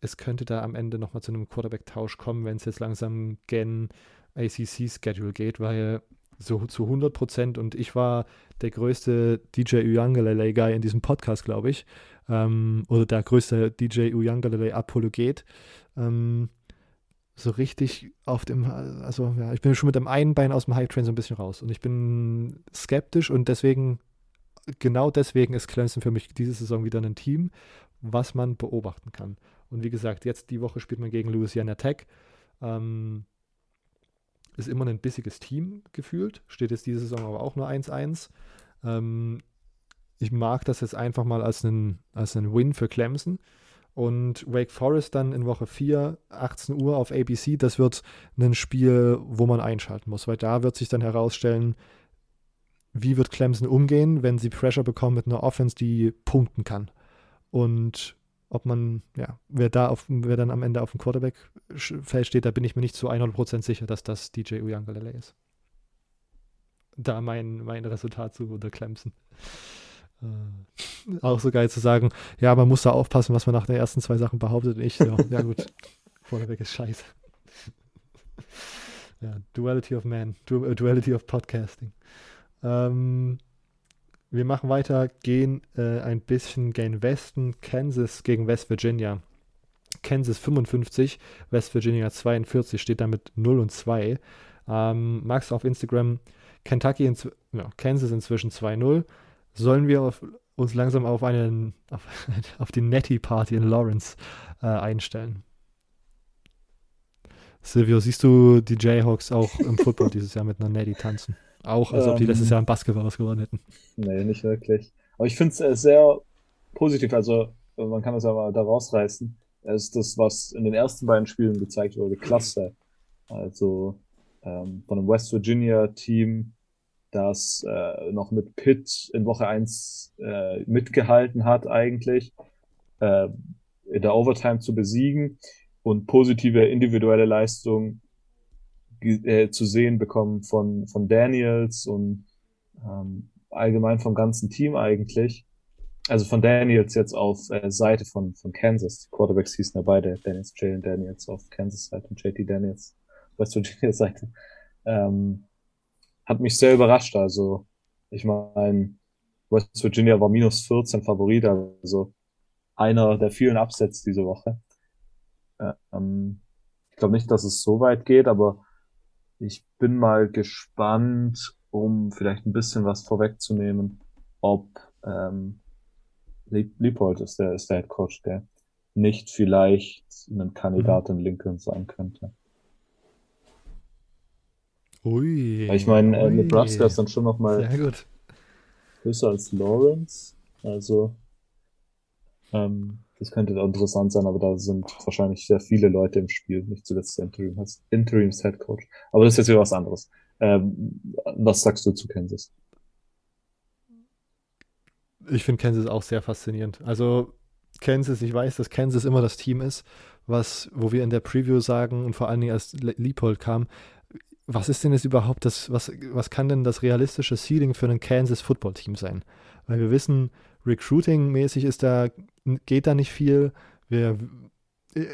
es könnte da am Ende nochmal zu einem Quarterback-Tausch kommen, wenn es jetzt langsam gen ACC-Schedule geht, weil so zu 100 Prozent und ich war der größte DJ Uyangalele-Guy in diesem Podcast, glaube ich, ähm, oder der größte DJ Uyangalele-Apologet. Ähm, so richtig auf dem, also ja, ich bin schon mit dem einen Bein aus dem Hype-Train so ein bisschen raus und ich bin skeptisch und deswegen, genau deswegen ist Clemson für mich diese Saison wieder ein Team, was man beobachten kann. Und wie gesagt, jetzt die Woche spielt man gegen Louisiana Tech. Ähm, ist immer ein bissiges Team gefühlt. Steht jetzt diese Saison aber auch nur 1-1. Ähm, ich mag das jetzt einfach mal als einen, als einen Win für Clemson. Und Wake Forest dann in Woche 4, 18 Uhr auf ABC, das wird ein Spiel, wo man einschalten muss, weil da wird sich dann herausstellen, wie wird Clemson umgehen, wenn sie Pressure bekommen mit einer Offense, die punkten kann. Und ob man, ja, wer da auf, wer dann am Ende auf dem Quarterback-Feld steht, da bin ich mir nicht zu 100% sicher, dass das DJ Uyangalele ist. Da mein, mein Resultat zu unter Clemson. Äh, auch so geil zu sagen, ja, man muss da aufpassen, was man nach den ersten zwei Sachen behauptet. Und ich, ja, ja gut, Quarterback ist scheiße. ja, Duality of Man, du äh, Duality of Podcasting. Ähm, wir machen weiter, gehen äh, ein bisschen gen Westen. Kansas gegen West Virginia. Kansas 55, West Virginia 42, steht damit 0 und 2. Ähm, Max auf Instagram, Kentucky, in, ja, Kansas inzwischen 2-0. Sollen wir auf, uns langsam auf, einen, auf, auf die Netty-Party in Lawrence äh, einstellen? Silvio, siehst du die Jayhawks auch im Football dieses Jahr mit einer Netty tanzen? Auch, als ob die letztes Ähm, Jahr im Basketball was gewonnen hätten. Nee, nicht wirklich. Aber ich finde es äh, sehr positiv. Also, äh, man kann das ja mal da rausreißen. Es ist das, was in den ersten beiden Spielen gezeigt wurde, klasse. Also, ähm, von einem West Virginia Team, das äh, noch mit Pitt in Woche 1 äh, mitgehalten hat, eigentlich, äh, in der Overtime zu besiegen und positive individuelle Leistung äh, zu sehen bekommen von, von Daniels und ähm, allgemein vom ganzen Team eigentlich. Also von Daniels jetzt auf äh, Seite von, von Kansas. Die Quarterbacks hießen ja beide Daniels, Jalen Daniels auf Kansas Seite und JT Daniels West Virginia Seite. Ähm, hat mich sehr überrascht. Also ich meine, West Virginia war minus 14 Favorit, also einer der vielen Upsets diese Woche. Ähm, ich glaube nicht, dass es so weit geht, aber ich bin mal gespannt, um vielleicht ein bisschen was vorwegzunehmen, ob ähm, Lieb Liebold ist der, ist der Head Coach, der nicht vielleicht ein Kandidat in Lincoln sein könnte. Ui. Ich meine, äh. Nebraska ist dann schon noch mal Sehr gut. größer als Lawrence. Also ähm, Das könnte interessant sein, aber da sind wahrscheinlich sehr viele Leute im Spiel, nicht zuletzt der Interim, Interims Head Coach. Aber das ist jetzt wieder was anderes. Ähm, was sagst du zu Kansas? Ich finde Kansas auch sehr faszinierend. Also Kansas, ich weiß, dass Kansas immer das Team ist, was, wo wir in der Preview sagen und vor allen Dingen als Leopold kam, was ist denn jetzt überhaupt das, was, was kann denn das realistische Ceiling für ein Kansas Football Team sein? Weil wir wissen, Recruiting-mäßig ist da, geht da nicht viel. Wir,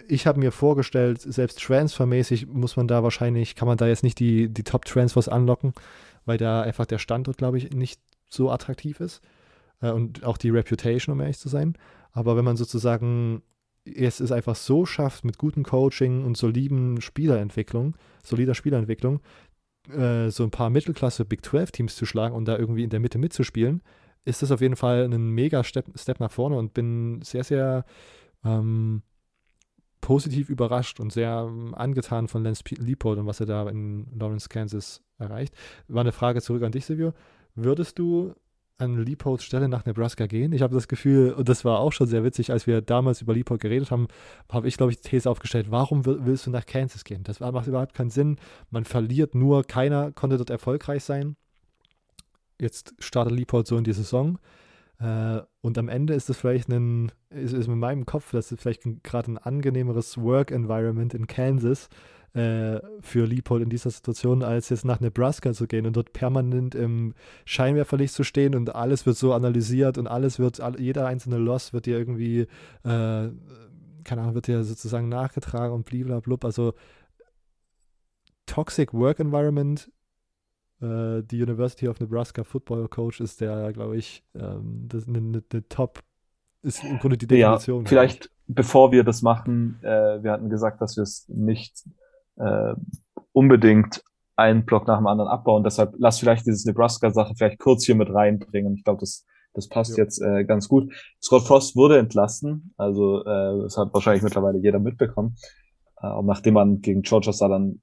ich habe mir vorgestellt, selbst transfermäßig muss man da wahrscheinlich, kann man da jetzt nicht die, die Top-Transfers anlocken, weil da einfach der Standort, glaube ich, nicht so attraktiv ist. Äh, und auch die Reputation, um ehrlich zu sein. Aber wenn man sozusagen es ist einfach so schafft, mit gutem Coaching und soliden Spielerentwicklung, solider Spielerentwicklung, äh, so ein paar Mittelklasse Big 12 Teams zu schlagen und da irgendwie in der Mitte mitzuspielen, ist das auf jeden Fall ein mega Step, Step nach vorne und bin sehr, sehr ähm, positiv überrascht und sehr ähm, angetan von Lance Leopold und was er da in Lawrence, Kansas erreicht. War eine Frage zurück an dich, Silvio. Würdest du an Leopolds Stelle nach Nebraska gehen? Ich habe das Gefühl, und das war auch schon sehr witzig, als wir damals über Leopold geredet haben, habe ich, glaube ich, die These aufgestellt, warum willst du nach Kansas gehen? Das macht überhaupt keinen Sinn. Man verliert nur, keiner konnte dort erfolgreich sein jetzt startet Leopold so in die Saison. Äh, und am Ende ist es vielleicht ein, ist, ist in meinem Kopf, das ist vielleicht gerade ein angenehmeres Work-Environment in Kansas äh, für Leopold in dieser Situation, als jetzt nach Nebraska zu gehen und dort permanent im Scheinwerferlicht zu stehen und alles wird so analysiert und alles wird, jeder einzelne Loss wird dir irgendwie, äh, keine Ahnung, wird dir sozusagen nachgetragen und bliblablub. Also Toxic Work Environment äh, die University of Nebraska Football Coach ist der, glaube ich, ähm, das eine, eine, eine Top, ist im Grunde die Definition. Ja, vielleicht bevor wir das machen, äh, wir hatten gesagt, dass wir es nicht äh, unbedingt einen Block nach dem anderen abbauen. Deshalb lass vielleicht dieses Nebraska-Sache vielleicht kurz hier mit reinbringen. Ich glaube, das, das passt ja. jetzt äh, ganz gut. Scott Frost wurde entlassen, also äh, das hat wahrscheinlich mittlerweile jeder mitbekommen. Äh, nachdem man gegen Georgia dann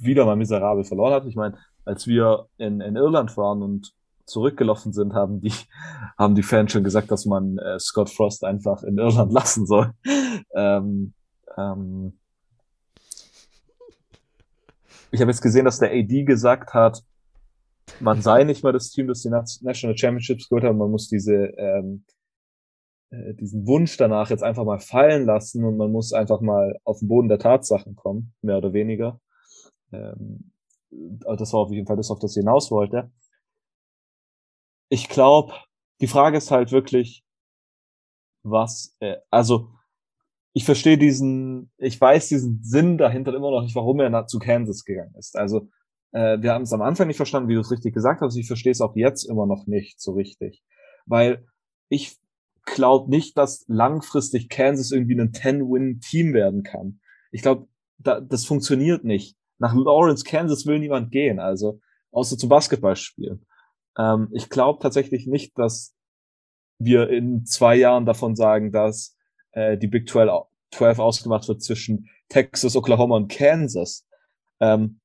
wieder mal miserabel verloren hat. Ich meine, als wir in, in Irland waren und zurückgelaufen sind, haben die, haben die Fans schon gesagt, dass man äh, Scott Frost einfach in Irland lassen soll. ähm, ähm, ich habe jetzt gesehen, dass der AD gesagt hat, man sei nicht mal das Team, das die National Championships geholt hat, man muss diese, ähm, äh, diesen Wunsch danach jetzt einfach mal fallen lassen und man muss einfach mal auf den Boden der Tatsachen kommen, mehr oder weniger. Ähm, äh, das war auf jeden Fall das, auf das ich hinaus wollte. Ich glaube, die Frage ist halt wirklich, was, äh, also ich verstehe diesen, ich weiß diesen Sinn dahinter immer noch nicht, warum er zu Kansas gegangen ist. Also äh, wir haben es am Anfang nicht verstanden, wie du es richtig gesagt hast. Ich verstehe es auch jetzt immer noch nicht so richtig, weil ich glaube nicht, dass langfristig Kansas irgendwie ein 10-Win-Team werden kann. Ich glaube, da, das funktioniert nicht nach Lawrence, Kansas will niemand gehen, also außer zum Basketball spielen. Ähm, ich glaube tatsächlich nicht, dass wir in zwei Jahren davon sagen, dass äh, die Big 12, 12 ausgemacht wird zwischen Texas, Oklahoma und Kansas. Ähm,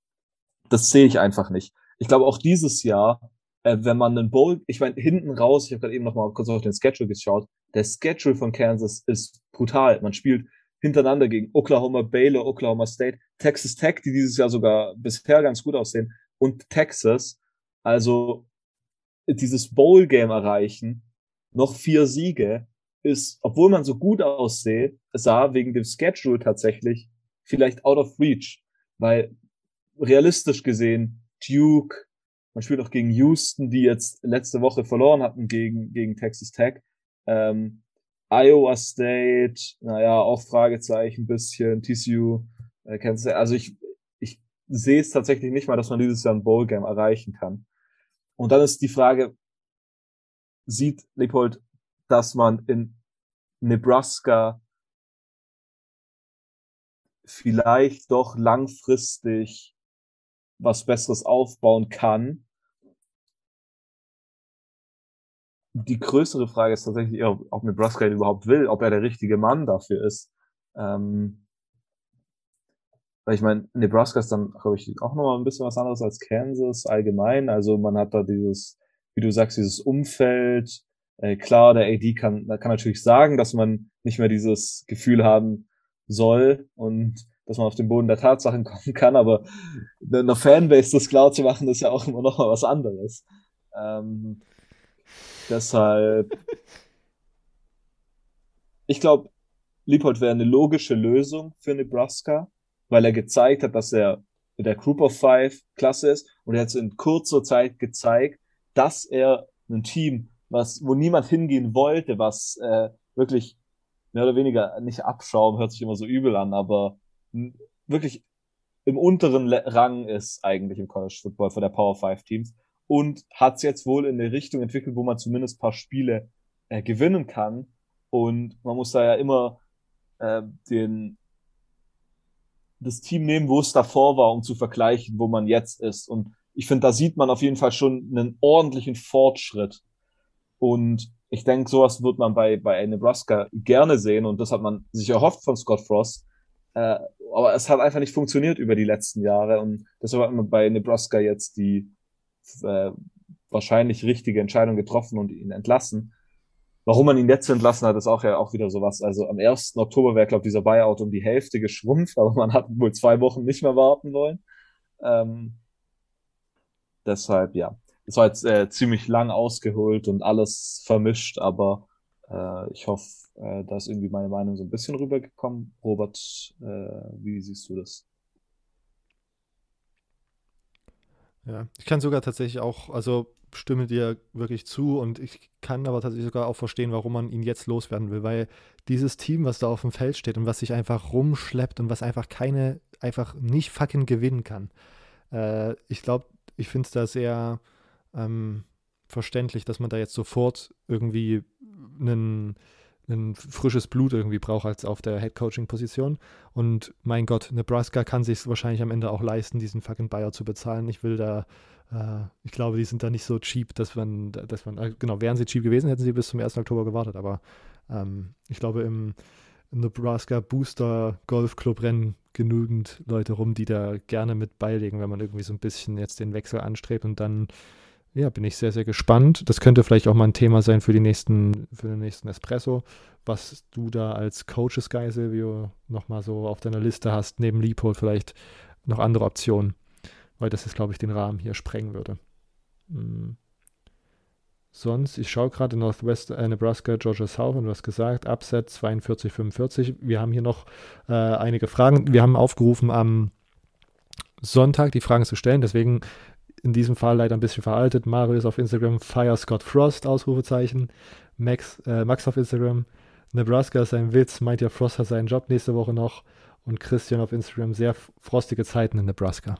das sehe ich einfach nicht. Ich glaube auch dieses Jahr, äh, wenn man einen Bowl, ich meine hinten raus, ich habe gerade eben noch mal kurz auf den Schedule geschaut, der Schedule von Kansas ist brutal. Man spielt hintereinander gegen Oklahoma, Baylor, Oklahoma State, Texas Tech, die dieses Jahr sogar bisher ganz gut aussehen, und Texas. Also dieses Bowl-Game erreichen, noch vier Siege, ist, obwohl man so gut aussieht, sah wegen dem Schedule tatsächlich vielleicht out of reach. Weil realistisch gesehen, Duke, man spielt auch gegen Houston, die jetzt letzte Woche verloren hatten gegen, gegen Texas Tech. Ähm, Iowa State, naja, auch Fragezeichen bisschen, TCU, äh, du, also ich, ich sehe es tatsächlich nicht mal, dass man dieses Jahr ein Bowl-Game erreichen kann. Und dann ist die Frage, sieht Leopold, dass man in Nebraska vielleicht doch langfristig was Besseres aufbauen kann, die größere Frage ist tatsächlich, ob, ob Nebraska ihn überhaupt will, ob er der richtige Mann dafür ist. Ähm, weil ich meine, Nebraska ist dann, glaube ich, auch nochmal ein bisschen was anderes als Kansas allgemein. Also man hat da dieses, wie du sagst, dieses Umfeld, Äh, klar, der AD kann, kann natürlich sagen, dass man nicht mehr dieses Gefühl haben soll und dass man auf den Boden der Tatsachen kommen kann, aber einer Fanbase das klar zu machen, ist ja auch immer noch mal was anderes. Ähm, deshalb, ich glaube, Liephold wäre eine logische Lösung für Nebraska, weil er gezeigt hat, dass er in der Group of Five Klasse ist. Und er hat in kurzer Zeit gezeigt, dass er ein Team, was, wo niemand hingehen wollte, was äh, wirklich mehr oder weniger nicht Abschaum, hört sich immer so übel an, aber wirklich im unteren Rang ist eigentlich im College Football von der Power 5 Teams und hat es jetzt wohl in eine Richtung entwickelt, wo man zumindest ein paar Spiele äh, gewinnen kann. Und man muss da ja immer äh, den das Team nehmen, wo es davor war, um zu vergleichen, wo man jetzt ist. Und ich finde, da sieht man auf jeden Fall schon einen ordentlichen Fortschritt. Und ich denke, sowas wird man bei, bei Nebraska gerne sehen und das hat man sich erhofft von Scott Frost. Äh, aber es hat einfach nicht funktioniert über die letzten Jahre und deshalb hat man bei Nebraska jetzt die äh, wahrscheinlich richtige Entscheidung getroffen und ihn entlassen. Warum man ihn jetzt entlassen hat, ist auch ja auch wieder sowas. Also am 1. Oktober wäre, glaube ich, dieser Buyout um die Hälfte geschrumpft, aber man hat wohl zwei Wochen nicht mehr warten wollen. Ähm, deshalb, ja es war jetzt äh, ziemlich lang ausgeholt und alles vermischt, aber äh, ich hoffe, äh, da ist irgendwie meine Meinung so ein bisschen rübergekommen. Robert, äh, wie siehst du das? Ja, ich kann sogar tatsächlich auch, also stimme dir wirklich zu und ich kann aber tatsächlich sogar auch verstehen, warum man ihn jetzt loswerden will, weil dieses Team, was da auf dem Feld steht und was sich einfach rumschleppt und was einfach keine, einfach nicht fucking gewinnen kann. Äh, ich glaube, ich finde es da sehr, ähm, verständlich, dass man da jetzt sofort irgendwie einen, ein frisches Blut irgendwie braucht als auf der Head-Coaching-Position. Und mein Gott, Nebraska kann sich wahrscheinlich am Ende auch leisten, diesen fucking Bayer zu bezahlen. Ich will da, äh, ich glaube, die sind da nicht so cheap, dass man, dass man, äh, genau, wären sie cheap gewesen, hätten sie bis zum 1. Oktober gewartet. Aber ähm, ich glaube, im Nebraska Booster Golf Club rennen genügend Leute rum, die da gerne mit beilegen, wenn man irgendwie so ein bisschen jetzt den Wechsel anstrebt und dann ja, bin ich sehr, sehr gespannt. Das könnte vielleicht auch mal ein Thema sein für, die nächsten, für den nächsten Espresso, was du da als Coaches Guy, Silvio, nochmal so auf deiner Liste hast, neben Leopold vielleicht noch andere Optionen, weil das ist, glaube ich, den Rahmen hier sprengen würde. Hm. Sonst, ich schaue gerade Northwest äh, Nebraska, Georgia South und du hast gesagt, Upset 42, 45. Wir haben hier noch äh, einige Fragen. Wir haben aufgerufen am Sonntag die Fragen zu stellen, deswegen in diesem Fall leider ein bisschen veraltet. Mario ist auf Instagram, Fire Scott Frost, Ausrufezeichen. Max, äh, Max auf Instagram, Nebraska ist ein Witz, meint ja, Frost hat seinen Job nächste Woche noch. Und Christian auf Instagram, sehr frostige Zeiten in Nebraska.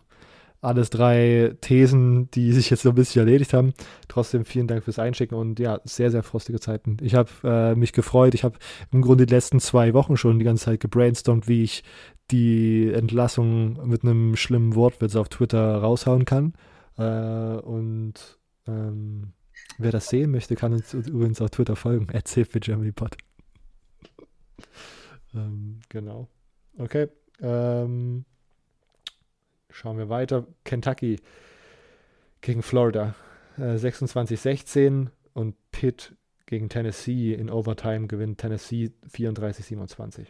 Alles drei Thesen, die sich jetzt so ein bisschen erledigt haben. Trotzdem vielen Dank fürs Einschicken und ja, sehr, sehr frostige Zeiten. Ich habe äh, mich gefreut. Ich habe im Grunde die letzten zwei Wochen schon die ganze Zeit gebrainstormt, wie ich die Entlassung mit einem schlimmen Wortwitz auf Twitter raushauen kann. Äh, und ähm, wer das sehen möchte, kann uns übrigens auf Twitter folgen. Erzähl für GermanyPod. ähm, genau. Okay. Ähm, schauen wir weiter. Kentucky gegen Florida. Äh, 26-16 und Pitt gegen Tennessee in Overtime gewinnt Tennessee 34-27.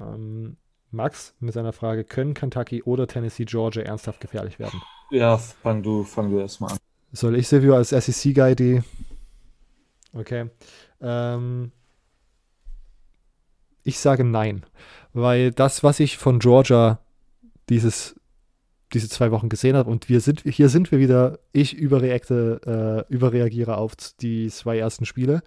Ähm, Max mit seiner Frage, können Kentucky oder Tennessee Georgia ernsthaft gefährlich werden? Ja, fang du, fang du erstmal an. Soll ich Silvio als SEC-Guy die. Okay. Ähm, ich sage nein. Weil das, was ich von Georgia dieses, diese zwei Wochen gesehen habe, und wir sind, hier sind wir wieder, ich überreakte, äh, überreagiere auf die zwei ersten Spiele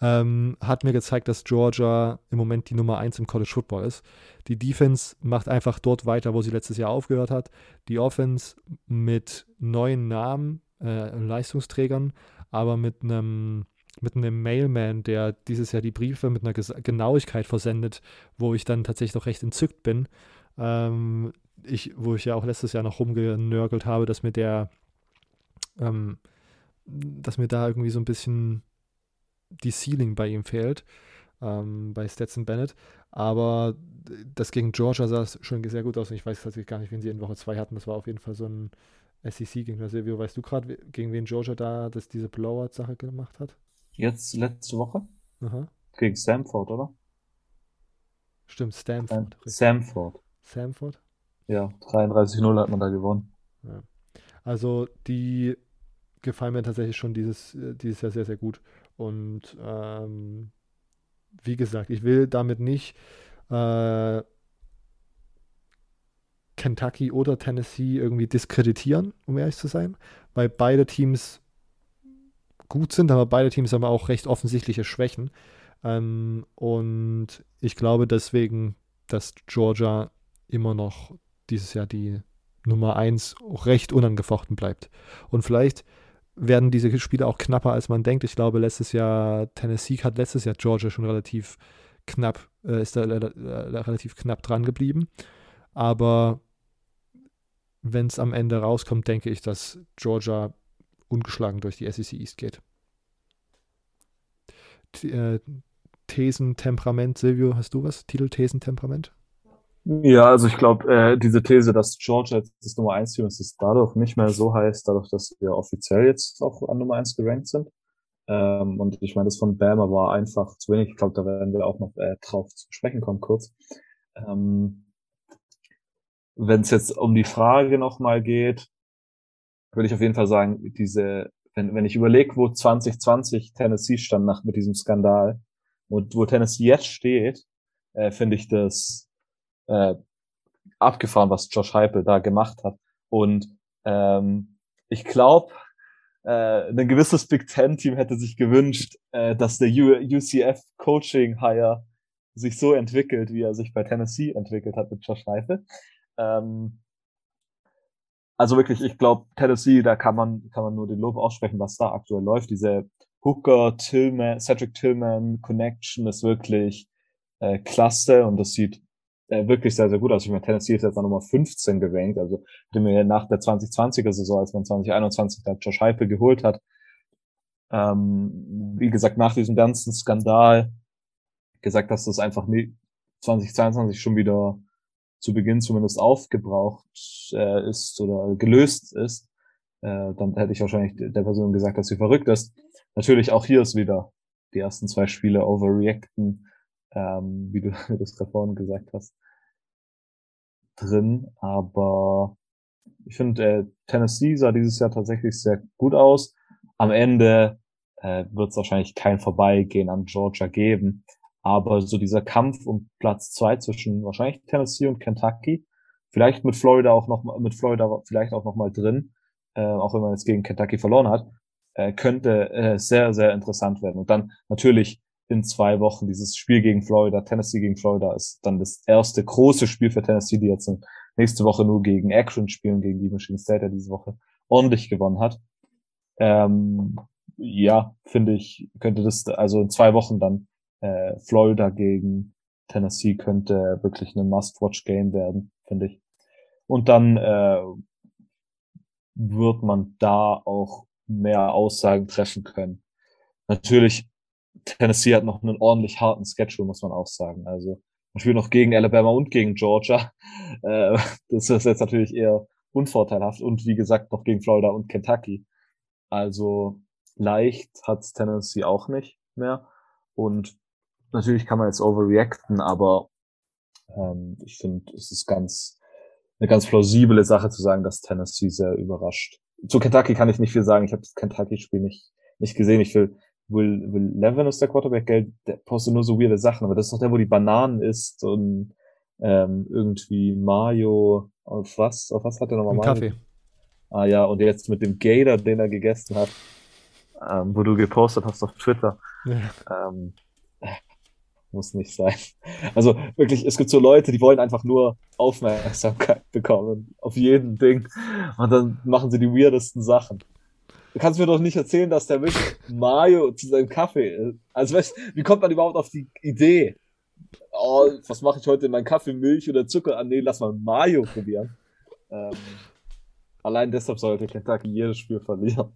ähm, hat mir gezeigt, dass Georgia im Moment die Nummer 1 im College Football ist. Die Defense macht einfach dort weiter, wo sie letztes Jahr aufgehört hat. Die Offense mit neuen Namen, äh, Leistungsträgern, aber mit einem mit einem Mailman, der dieses Jahr die Briefe mit einer Genauigkeit versendet, wo ich dann tatsächlich doch recht entzückt bin. Ähm, ich, wo ich ja auch letztes Jahr noch rumgenörgelt habe, dass mir der, ähm, dass mir da irgendwie so ein bisschen die Ceiling bei ihm fehlt, ähm, bei Stetson Bennett. Aber das gegen Georgia sah schon sehr gut aus und ich weiß tatsächlich gar nicht, wen sie in Woche 2 hatten. Das war auf jeden Fall so ein SEC-Gegner. Silvio, weißt du gerade, gegen wen Georgia da das, diese Blowout-Sache gemacht hat? Jetzt letzte Woche Aha. gegen Samford, oder? Stimmt, Stanford. richtig. Samford. Samford. Ja, 33-0 hat man da gewonnen. Also die gefallen mir tatsächlich schon dieses, äh, dieses Jahr sehr, sehr gut. Und ähm, wie gesagt, ich will damit nicht äh, Kentucky oder Tennessee irgendwie diskreditieren, um ehrlich zu sein, weil beide Teams gut sind, aber beide Teams haben auch recht offensichtliche Schwächen. Ähm, und ich glaube deswegen, dass Georgia immer noch dieses Jahr die Nummer 1 recht unangefochten bleibt. Und vielleicht werden diese Spiele auch knapper, als man denkt. Ich glaube, letztes Jahr, Tennessee hat letztes Jahr Georgia schon relativ knapp, äh, ist da relativ knapp dran geblieben. Aber wenn es am Ende rauskommt, denke ich, dass Georgia ungeschlagen durch die SEC East geht. T äh, Thesentemperament, Silvio, hast du was? Titel Thesentemperament? Ja, also ich glaube, äh, diese These, dass Georgia jetzt das Nummer 1 Team ist, ist dadurch nicht mehr so heiß, dadurch, dass wir offiziell jetzt auch an Nummer 1 gerankt sind. Ähm, und ich meine, das von Bama war einfach zu wenig. Ich glaube, da werden wir auch noch äh, drauf zu sprechen kommen, kurz. Ähm, Wenn es jetzt um die Frage nochmal geht, würde ich auf jeden Fall sagen, diese, wenn, wenn ich überlege, wo 2020 Tennessee stand nach mit diesem Skandal und wo Tennessee jetzt steht, äh, finde ich das äh, abgefahren, was Josh Heupel da gemacht hat. Und ähm, ich glaube, äh, ein gewisses Big Ten Team hätte sich gewünscht, äh, dass der U UCF Coaching Hire sich so entwickelt, wie er sich bei Tennessee entwickelt hat mit Josh Heupel. Ähm, also wirklich, ich glaube, Tennessee, da kann man, kann man nur den Lob aussprechen, was da aktuell läuft. Diese Hooker, Tillman, Cedric Tillman Connection ist wirklich äh, klasse und das sieht äh, wirklich sehr, sehr gut aus. Ich meine, Tennessee ist jetzt an Nummer 15 gerankt. Also hätte mir nach der 2020er Saison, als man 2021 da Josh Heupel geholt hat, ähm, wie gesagt, nach diesem ganzen Skandal gesagt, dass das einfach nie 2022 schon wieder zu Beginn zumindest aufgebraucht äh, ist oder gelöst ist, äh, dann hätte ich wahrscheinlich der Person gesagt, dass sie verrückt ist. Natürlich auch hier ist wieder die ersten zwei Spiele overreacten, ähm, wie du es gerade vorhin gesagt hast, drin. Aber ich finde, äh, Tennessee sah dieses Jahr tatsächlich sehr gut aus. Am Ende äh, wird es wahrscheinlich kein Vorbeigehen an Georgia geben. Aber so dieser Kampf um Platz zwei zwischen wahrscheinlich Tennessee und Kentucky, vielleicht mit Florida auch noch mit Florida vielleicht auch noch mal drin, äh, auch wenn man jetzt gegen Kentucky verloren hat, äh, könnte äh, sehr sehr interessant werden. Und dann natürlich in zwei Wochen dieses Spiel gegen Florida, Tennessee gegen Florida ist dann das erste große Spiel für Tennessee, die jetzt nächste Woche nur gegen Akron spielen, gegen die Machine State, der diese Woche ordentlich gewonnen hat. Ähm, ja, finde ich, könnte das also in zwei Wochen dann äh, Florida gegen Tennessee könnte wirklich ein Must-Watch-Game werden, finde ich. Und dann äh, wird man da auch mehr Aussagen treffen können. Natürlich, Tennessee hat noch einen ordentlich harten Schedule, muss man auch sagen. Also man spielt noch gegen Alabama und gegen Georgia. Äh, das ist jetzt natürlich eher unvorteilhaft. Und wie gesagt, noch gegen Florida und Kentucky. Also leicht hat Tennessee auch nicht mehr. Und natürlich kann man jetzt overreacten, aber ähm, ich finde, es ist ganz eine ganz plausible Sache zu sagen, dass Tennessee sehr überrascht. Zu Kentucky kann ich nicht viel sagen. Ich habe das Kentucky-Spiel nicht nicht gesehen. Ich will Will, Will Levin ist der Quarterback, gell? der postet nur so weirde Sachen, aber das ist doch der, wo die Bananen isst und ähm, irgendwie Mayo auf was, auf was hat er nochmal Mayo? Kaffee. Ah ja, und jetzt mit dem Gator, den er gegessen hat, ähm, wo du gepostet hast auf Twitter. Ja. Ähm, muss nicht sein. Also wirklich, es gibt so Leute, die wollen einfach nur Aufmerksamkeit bekommen auf jeden Ding. Und dann machen sie die weirdesten Sachen. Du kannst mir doch nicht erzählen, dass der wirklich Mayo zu seinem Kaffee ist. Also weißt, wie kommt man überhaupt auf die Idee? Oh, was mache ich heute in meinen Kaffee? Milch oder Zucker? Ah, nee, lass mal Mayo probieren. Ähm, allein deshalb sollte Kentucky jedes Spiel verlieren.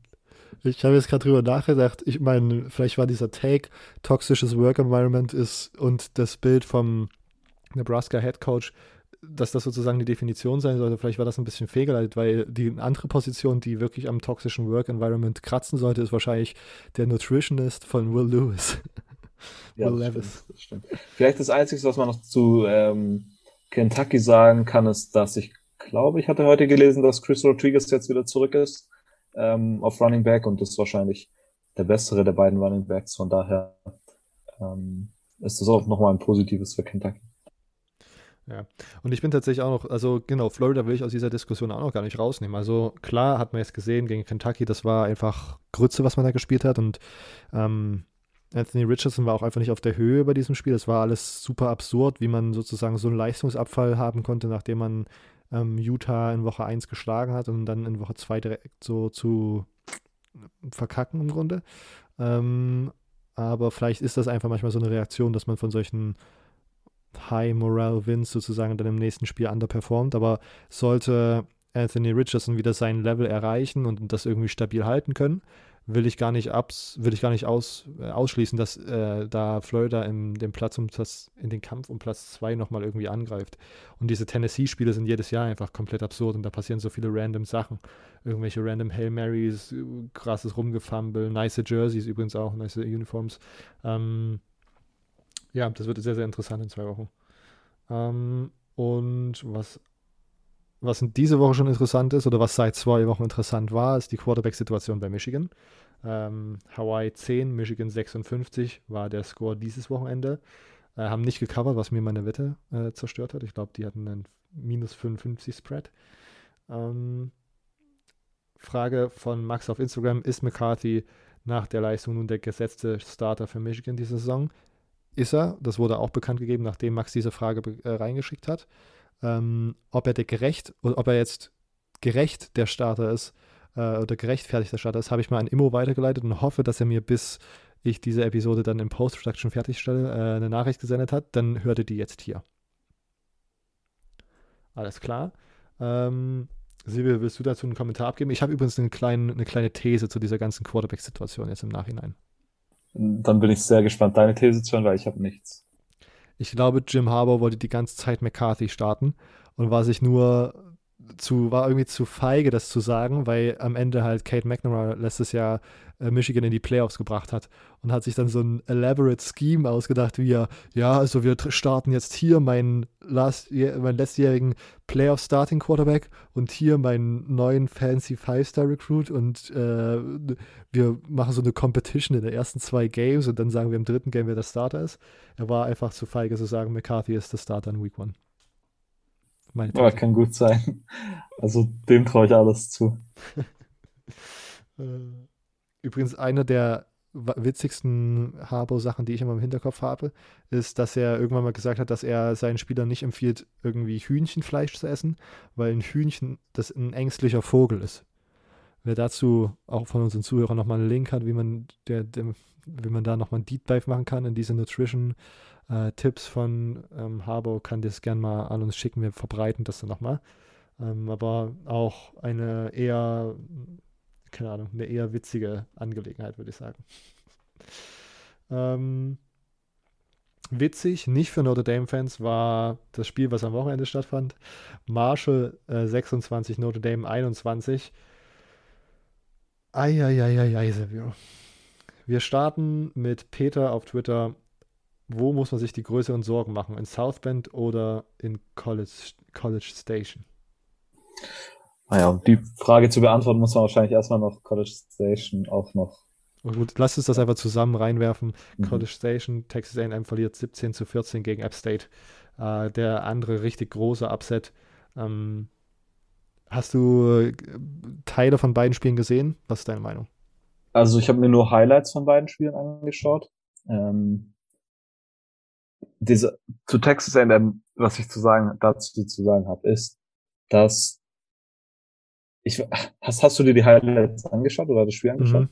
Ich habe jetzt gerade drüber nachgedacht. Ich meine, vielleicht war dieser Take, toxisches Work Environment ist und das Bild vom Nebraska Head Coach dass das sozusagen die Definition sein sollte. Vielleicht war das ein bisschen fehlgeleitet, weil die andere Position, die wirklich am toxischen Work Environment kratzen sollte, ist wahrscheinlich der Nutritionist von Will Lewis. Ja, Will Levis. Stimmt, das stimmt. Vielleicht das Einzige, was man noch zu ähm, Kentucky sagen kann, ist, dass ich glaube, ich hatte heute gelesen, dass Chris Rodriguez jetzt wieder zurück ist ähm, auf Running Back und ist wahrscheinlich der bessere der beiden Running Backs. Von daher ähm, ist das auch nochmal ein positives für Kentucky. Ja, und ich bin tatsächlich auch noch, also genau, Florida will ich aus dieser Diskussion auch noch gar nicht rausnehmen. Also klar hat man jetzt gesehen gegen Kentucky, das war einfach Grütze, was man da gespielt hat und ähm, Anthony Richardson war auch einfach nicht auf der Höhe bei diesem Spiel. Das war alles super absurd, wie man sozusagen so einen Leistungsabfall haben konnte, nachdem man ähm, Utah in Woche 1 geschlagen hat und dann in Woche 2 direkt so zu verkacken im Grunde. Ähm, aber vielleicht ist das einfach manchmal so eine Reaktion, dass man von solchen High Morale Wins sozusagen dann im nächsten Spiel underperformt. Aber sollte Anthony Richardson wieder sein Level erreichen und das irgendwie stabil halten können, will ich gar nicht abs, will ich gar nicht aus, äh, ausschließen, dass äh, da Florida in den Platz um das, in den Kampf um Platz 2 nochmal irgendwie angreift. Und diese Tennessee-Spiele sind jedes Jahr einfach komplett absurd und da passieren so viele random Sachen. Irgendwelche random Hail Marys, krasses Rumgefumble, nice Jerseys übrigens auch, nice Uniforms. Ähm, ja, das wird sehr, sehr interessant in zwei Wochen. Ähm, und was was diese Woche schon interessant ist oder was seit zwei Wochen interessant war, ist die Quarterback-Situation bei Michigan. Ähm, Hawaii 10, Michigan 56 war der Score dieses Wochenende. Äh, haben nicht gecovert, was mir meine Wette äh, zerstört hat. Ich glaube, die hatten einen minus 55 Spread. Ähm, Frage von Max auf Instagram: Ist McCarthy nach der Leistung nun der gesetzte Starter für Michigan diese Saison? Ist er? Das wurde auch bekannt gegeben, nachdem Max diese Frage äh, reingeschickt hat ähm, ob er gerecht oder ob er jetzt gerecht der Starter ist äh, oder gerechtfertigt der Starter ist, habe ich mal an Immo weitergeleitet und hoffe, dass er mir bis ich diese Episode dann im Post-Production fertigstelle, äh, eine Nachricht gesendet hat, dann hört ihr die jetzt hier. Alles klar. Ähm, Silvia, willst du dazu einen Kommentar abgeben? Ich habe übrigens eine kleine, eine kleine These zu dieser ganzen Quarterback-Situation jetzt im Nachhinein. Dann bin ich sehr gespannt, deine These zu hören, weil ich habe nichts. Ich glaube, Jim Harbour wollte die ganze Zeit McCarthy starten und war sich nur zu, war irgendwie zu feige, das zu sagen, weil am Ende halt Kate McNamara letztes Jahr Michigan in die Playoffs gebracht hat und hat sich dann so ein elaborate Scheme ausgedacht, wie er, ja, also wir starten jetzt hier meinen, last, meinen letztjährigen Playoff Starting Quarterback und hier meinen neuen fancy Five-Star Recruit und äh, wir machen so eine Competition in den ersten zwei Games und dann sagen wir im dritten Game, wer der Starter ist. Er war einfach zu feige zu sagen, McCarthy ist der Starter in Week One. Meine ja, kann gut sein. Also dem traue ich alles zu. Äh, übrigens, eine der witzigsten Harbour-Sachen, die ich immer im Hinterkopf habe, ist, dass er irgendwann mal gesagt hat, dass er seinen Spielern nicht empfiehlt, irgendwie Hühnchenfleisch zu essen, weil ein Hühnchen das ein ängstlicher Vogel ist. Wer dazu auch von unseren Zuhörern nochmal einen Link hat, wie man, der, der, wie man da nochmal ein Deep Dive machen kann in diese Nutrition äh, von ähm, Harbour, kann das gerne mal an uns schicken. Wir verbreiten das dann nochmal. Ähm, aber auch eine eher, keine Ahnung, eine eher witzige Angelegenheit, würde ich sagen. ähm, witzig, nicht für Notre Dame-Fans, war das Spiel, was am Wochenende stattfand. Marshall äh, 26, Notre Dame 21. Eieieiei, Silvio. Wir starten mit Peter auf Twitter wo muss man sich die größeren Sorgen machen? In South Bend oder in College, College Station? Naja, um die Frage zu beantworten, muss man wahrscheinlich erstmal noch College Station auch noch. Gut, lass uns das einfach zusammen reinwerfen. Mhm. College Station, Texas A&M verliert 17 zu 14 gegen App State. Äh, der andere richtig große Upset. Ähm, hast du äh, Teile von beiden Spielen gesehen? Was ist deine Meinung? Also ich habe mir nur Highlights von beiden Spielen angeschaut. Ähm, diese, zu Texas A&M, was ich zu sagen, dazu zu sagen habe, ist, dass ich, hast, hast du dir die Highlights angeschaut oder das Spiel angeschaut?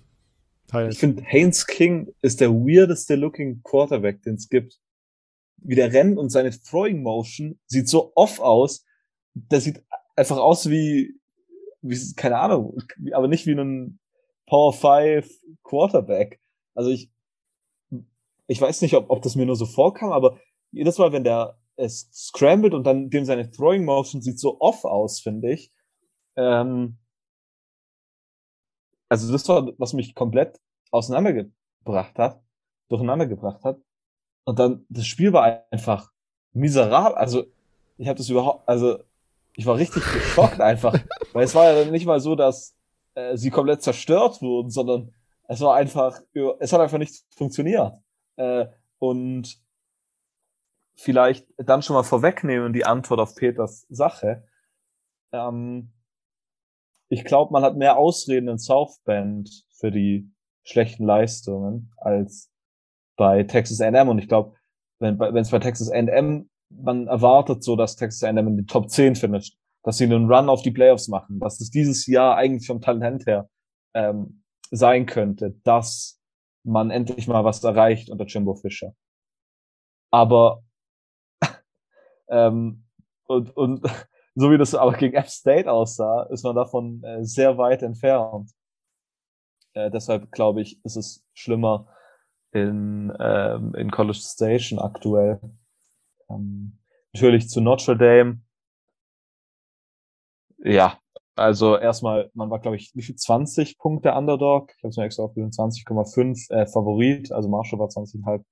Mhm. Ich finde, Haynes King ist der weirdeste looking Quarterback, den es gibt. Wie der rennt und seine Throwing Motion sieht so off aus. Der sieht einfach aus wie, wie, keine Ahnung, aber nicht wie ein Power 5 Quarterback. Also ich, ich weiß nicht, ob, ob das mir nur so vorkam, aber jedes Mal, wenn der es scrambled und dann dem seine Throwing Motion sieht so off aus, finde ich. Ähm, also das war, was mich komplett auseinandergebracht hat, durcheinander gebracht hat. Und dann, das Spiel war einfach miserabel. Also, ich habe das überhaupt, also, ich war richtig geschockt einfach. Weil es war ja nicht mal so, dass äh, sie komplett zerstört wurden, sondern es war einfach, es hat einfach nicht funktioniert. Äh, und vielleicht dann schon mal vorwegnehmen die Antwort auf Peters Sache. Ähm, ich glaube, man hat mehr Ausreden in Southbend für die schlechten Leistungen als bei Texas A&M. Und ich glaube, wenn es bei Texas A&M man erwartet so, dass Texas A&M in die Top 10 finisht, dass sie einen Run auf die Playoffs machen, dass es dieses Jahr eigentlich vom Talent her ähm, sein könnte, dass man endlich mal was erreicht unter Jimbo Fischer. Aber ähm, und, und so wie das aber gegen App State aussah, ist man davon äh, sehr weit entfernt. Äh, deshalb glaube ich, ist es schlimmer in, ähm, in College Station aktuell. Ähm, natürlich zu Notre Dame. Ja, also erstmal, man war, glaube ich, wie viel? 20 Punkte Underdog. Ich habe es mir extra aufgeschrieben, 20,5 äh, Favorit. Also Marshall war 20,5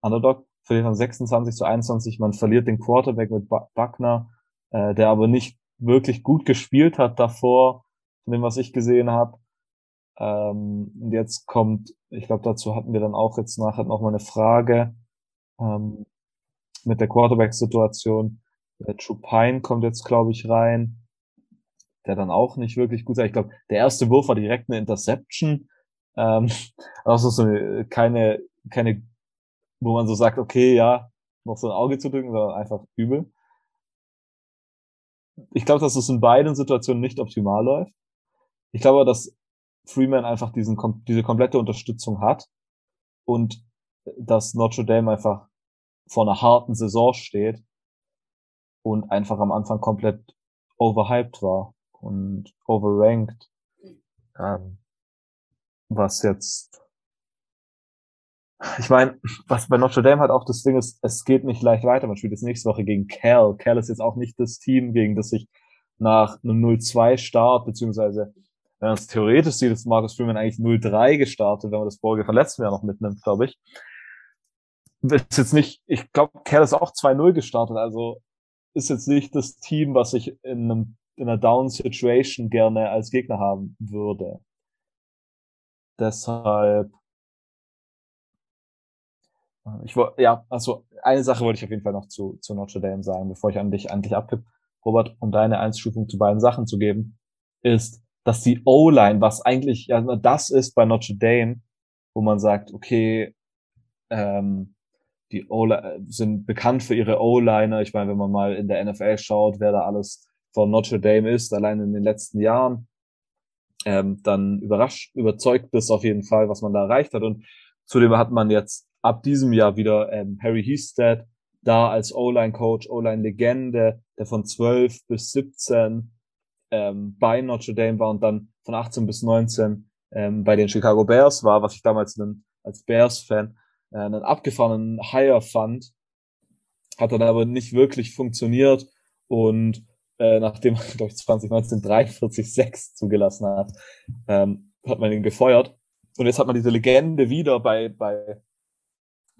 Underdog. Verliert man 26 zu 21. Man verliert den Quarterback mit Buckner, äh, der aber nicht wirklich gut gespielt hat davor, von dem, was ich gesehen habe. Ähm, und jetzt kommt, ich glaube, dazu hatten wir dann auch jetzt nachher noch mal eine Frage ähm, mit der Quarterback-Situation. Der Trupine kommt jetzt, glaube ich, rein der dann auch nicht wirklich gut sei. Ich glaube, der erste Wurf war direkt eine Interception. Ähm, also so eine, keine, keine, wo man so sagt, okay, ja, noch so ein Auge zu drücken, sondern einfach übel. Ich glaube, dass es in beiden Situationen nicht optimal läuft. Ich glaube, dass Freeman einfach diesen, diese komplette Unterstützung hat und dass Notre Dame einfach vor einer harten Saison steht und einfach am Anfang komplett overhyped war und overranked. Ähm, was jetzt ich meine, was bei Notre Dame halt auch das Ding ist, es geht nicht leicht weiter. Man spielt jetzt nächste Woche gegen Cal. Cal ist jetzt auch nicht das Team, gegen das sich nach einem 0-2-Start, beziehungsweise wenn man es theoretisch sieht, ist Marcus Freeman eigentlich 0-3 gestartet, wenn man das Borge von letztem Jahr noch mitnimmt, glaube ich. Ist jetzt nicht, ich glaube, Cal ist auch 2-0 gestartet, also ist jetzt nicht das Team, was sich in einem in einer Down-Situation gerne als Gegner haben würde. Deshalb, ich wollte, ja, also eine Sache wollte ich auf jeden Fall noch zu, zu Notre Dame sagen, bevor ich an dich eigentlich abgib, Robert, um deine Einstufung zu beiden Sachen zu geben, ist, dass die O-Line, was eigentlich ja das ist bei Notre Dame, wo man sagt, okay, ähm, die O sind bekannt für ihre O-Liner. Ich meine, wenn man mal in der NFL schaut, wer da alles von Notre Dame ist, allein in den letzten Jahren, ähm, dann überrascht, überzeugt das auf jeden Fall, was man da erreicht hat. Und zudem hat man jetzt ab diesem Jahr wieder ähm, Harry Heasted da als O-Line-Coach, O-Line-Legende, der von 12 bis 17 ähm, bei Notre Dame war und dann von 18 bis 19 ähm, bei den Chicago Bears war, was ich damals einen, als Bears-Fan äh, einen abgefahrenen Hire fand. Hat dann aber nicht wirklich funktioniert und äh, nachdem er, glaube ich, 2019 43,6 zugelassen hat, ähm, hat man ihn gefeuert. Und jetzt hat man diese Legende wieder bei, bei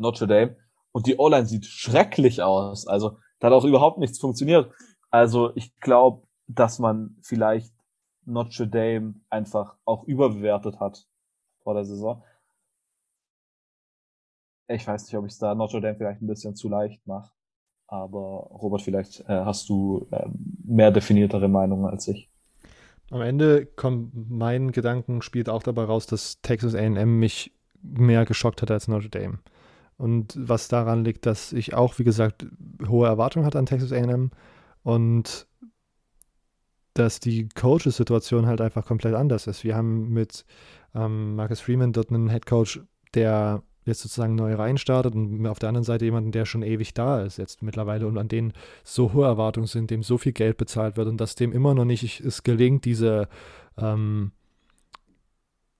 Notre Dame. Und die O-Line sieht schrecklich aus. Also, da hat auch überhaupt nichts funktioniert. Also, ich glaube, dass man vielleicht Notre Dame einfach auch überbewertet hat vor der Saison. Ich weiß nicht, ob ich es da Notre Dame vielleicht ein bisschen zu leicht mache. Aber Robert, vielleicht äh, hast du äh, mehr definiertere Meinungen als ich. Am Ende kommt mein Gedanken spielt auch dabei raus, dass Texas A&M mich mehr geschockt hat als Notre Dame. Und was daran liegt, dass ich auch, wie gesagt, hohe Erwartungen hatte an Texas A&M und dass die Coaches-Situation halt einfach komplett anders ist. Wir haben mit ähm, Marcus Freeman dort einen Head Coach, der jetzt sozusagen neu reinstartet und auf der anderen Seite jemanden, der schon ewig da ist jetzt mittlerweile und an denen so hohe Erwartungen sind, dem so viel Geld bezahlt wird und dass dem immer noch nicht es gelingt, diese ähm,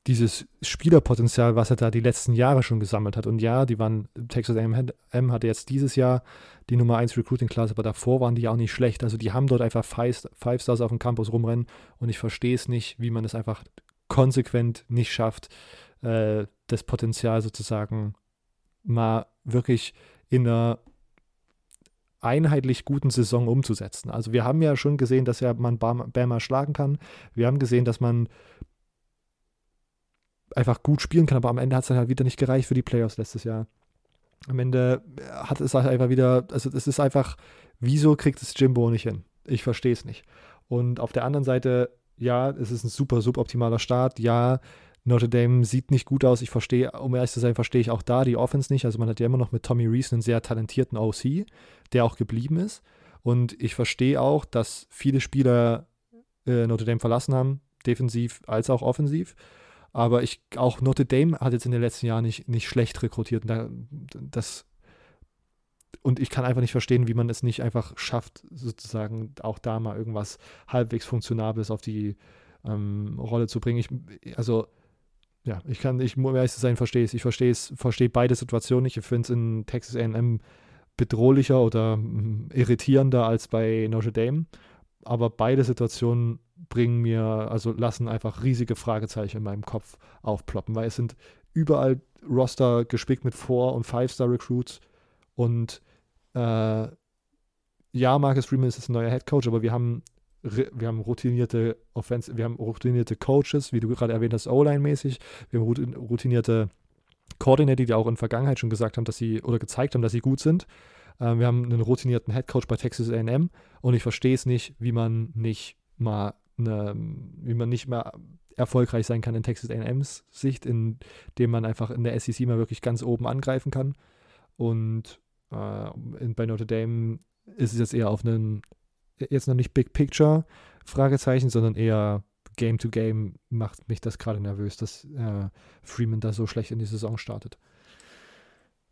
dieses Spielerpotenzial, was er da die letzten Jahre schon gesammelt hat. Und ja, die waren, Texas AM hatte jetzt dieses Jahr die Nummer 1 Recruiting Class, aber davor waren die auch nicht schlecht. Also die haben dort einfach Five, Stars auf dem Campus rumrennen und ich verstehe es nicht, wie man es einfach konsequent nicht schafft, äh, das Potenzial sozusagen mal wirklich in einer einheitlich guten Saison umzusetzen. Also wir haben ja schon gesehen, dass ja man Bama schlagen kann. Wir haben gesehen, dass man einfach gut spielen kann, aber am Ende hat es dann halt wieder nicht gereicht für die Playoffs letztes Jahr. Am Ende hat es halt einfach wieder, also es ist einfach, wieso kriegt es Jimbo nicht hin? Ich verstehe es nicht. Und auf der anderen Seite, ja, es ist ein super suboptimaler Start. Ja, Notre Dame sieht nicht gut aus. Ich verstehe, um ehrlich zu sein, verstehe ich auch da die Offense nicht. Also man hat ja immer noch mit Tommy Reese einen sehr talentierten OC, der auch geblieben ist. Und ich verstehe auch, dass viele Spieler äh, Notre Dame verlassen haben, defensiv als auch offensiv. Aber ich, auch Notre Dame hat jetzt in den letzten Jahren nicht, nicht schlecht rekrutiert. Das, und ich kann einfach nicht verstehen, wie man es nicht einfach schafft, sozusagen auch da mal irgendwas halbwegs Funktionables auf die ähm, Rolle zu bringen. Ich, also, ja, ich kann, ich muss ehrlich sein, verstehe es. Ich verstehe es, verstehe beide Situationen nicht. Ich finde es in Texas AM bedrohlicher oder mm, irritierender als bei Notre Dame. Aber beide Situationen bringen mir, also lassen einfach riesige Fragezeichen in meinem Kopf aufploppen, weil es sind überall Roster gespickt mit Four- und Five-Star-Recruits und äh, ja, Marcus Freeman ist ein neuer Head Coach, aber wir haben, wir haben routinierte Offense, wir haben routinierte Coaches, wie du gerade erwähnt hast, O-Line-mäßig, wir haben routinierte Coordinator, die auch in der Vergangenheit schon gesagt haben, dass sie oder gezeigt haben, dass sie gut sind. Äh, wir haben einen routinierten Head Coach bei Texas AM und ich verstehe es nicht, wie man nicht mal eine, wie man nicht mehr erfolgreich sein kann in Texas A&M's Sicht, indem man einfach in der SEC mal wirklich ganz oben angreifen kann. Und äh, in, bei Notre Dame ist es jetzt eher auf einen, jetzt noch nicht Big Picture Fragezeichen, sondern eher Game to Game macht mich das gerade nervös, dass äh, Freeman da so schlecht in die Saison startet.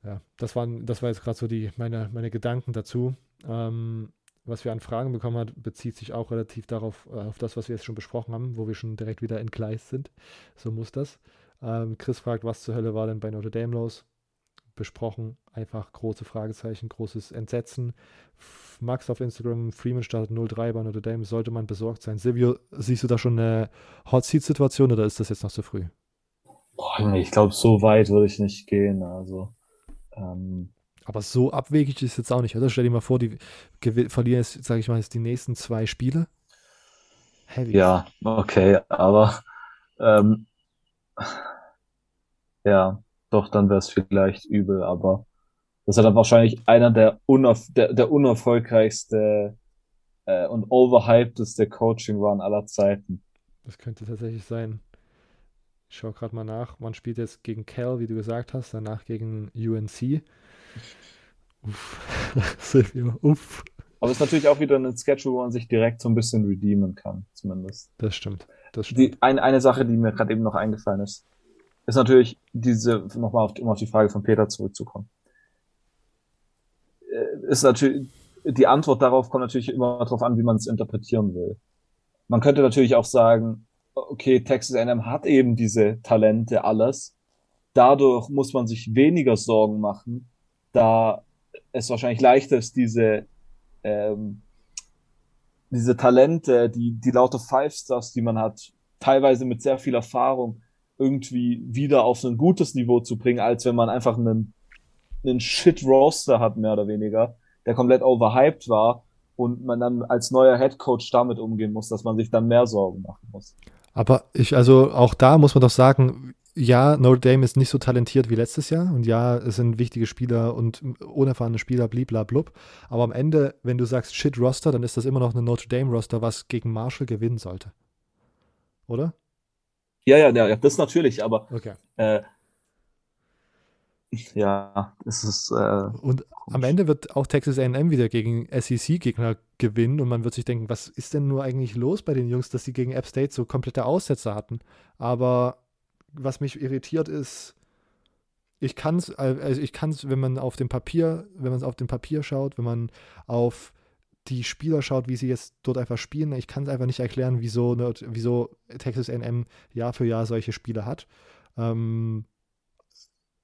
Ja, das waren, das war jetzt gerade so die, meine, meine Gedanken dazu. Ähm, was wir an Fragen bekommen haben, bezieht sich auch relativ darauf, äh, auf das, was wir jetzt schon besprochen haben, wo wir schon direkt wieder entgleist sind. So muss das. Ähm, Chris fragt, was zur Hölle war denn bei Notre Dame los? Besprochen, einfach große Fragezeichen, großes Entsetzen. Max auf Instagram, Freeman startet 0-3 bei Notre Dame, sollte man besorgt sein. Silvio, siehst du da schon eine Hot Seat-Situation oder ist das jetzt noch zu früh? Boah, ich glaube, so weit würde ich nicht gehen. Also, ähm, aber so abwegig ist es jetzt auch nicht, oder? Stell dir mal vor, die verlieren jetzt, sage ich mal, jetzt die nächsten zwei Spiele. Heavy. Ja, okay, aber ähm, ja, doch, dann wäre es vielleicht übel, aber das ist dann wahrscheinlich einer der, unerf der, der unerfolgreichste äh, und overhypedeste Coaching-Run aller Zeiten. Das könnte tatsächlich sein. Ich schaue gerade mal nach. Man spielt jetzt gegen Cal, wie du gesagt hast, danach gegen UNC. Uff. Silvio, uff. Aber es ist natürlich auch wieder ein Schedule, wo man sich direkt so ein bisschen redeemen kann, zumindest. Das stimmt. Das stimmt. Die, ein, eine Sache, die mir gerade eben noch eingefallen ist, ist natürlich diese, nochmal auf, um auf die Frage von Peter zurückzukommen. Äh, ist natürlich, die Antwort darauf kommt natürlich immer darauf an, wie man es interpretieren will. Man könnte natürlich auch sagen, okay, Texas A&M hat eben diese Talente alles. Dadurch muss man sich weniger Sorgen machen, da es wahrscheinlich leichter ist, diese, ähm, diese Talente, die, die lauter Five Stars, die man hat, teilweise mit sehr viel Erfahrung, irgendwie wieder auf ein gutes Niveau zu bringen, als wenn man einfach einen, einen Shit-Roster hat, mehr oder weniger, der komplett overhyped war und man dann als neuer Head Coach damit umgehen muss, dass man sich dann mehr Sorgen machen muss. Aber ich, also auch da muss man doch sagen, ja, Notre Dame ist nicht so talentiert wie letztes Jahr und ja, es sind wichtige Spieler und unerfahrene Spieler, bliblablub. Aber am Ende, wenn du sagst Shit Roster, dann ist das immer noch eine Notre Dame Roster, was gegen Marshall gewinnen sollte. Oder? Ja, ja, ja, das natürlich, aber okay. äh, ja, es ist. Äh, und am Ende wird auch Texas AM wieder gegen SEC-Gegner gewinnen und man wird sich denken, was ist denn nur eigentlich los bei den Jungs, dass sie gegen App State so komplette Aussetzer hatten. Aber was mich irritiert ist, ich kann es, also ich kann es, wenn man auf dem Papier, wenn man es auf dem Papier schaut, wenn man auf die Spieler schaut, wie sie jetzt dort einfach spielen, ich kann es einfach nicht erklären, wieso, ne, wieso Texas AM Jahr für Jahr solche Spiele hat. Ähm,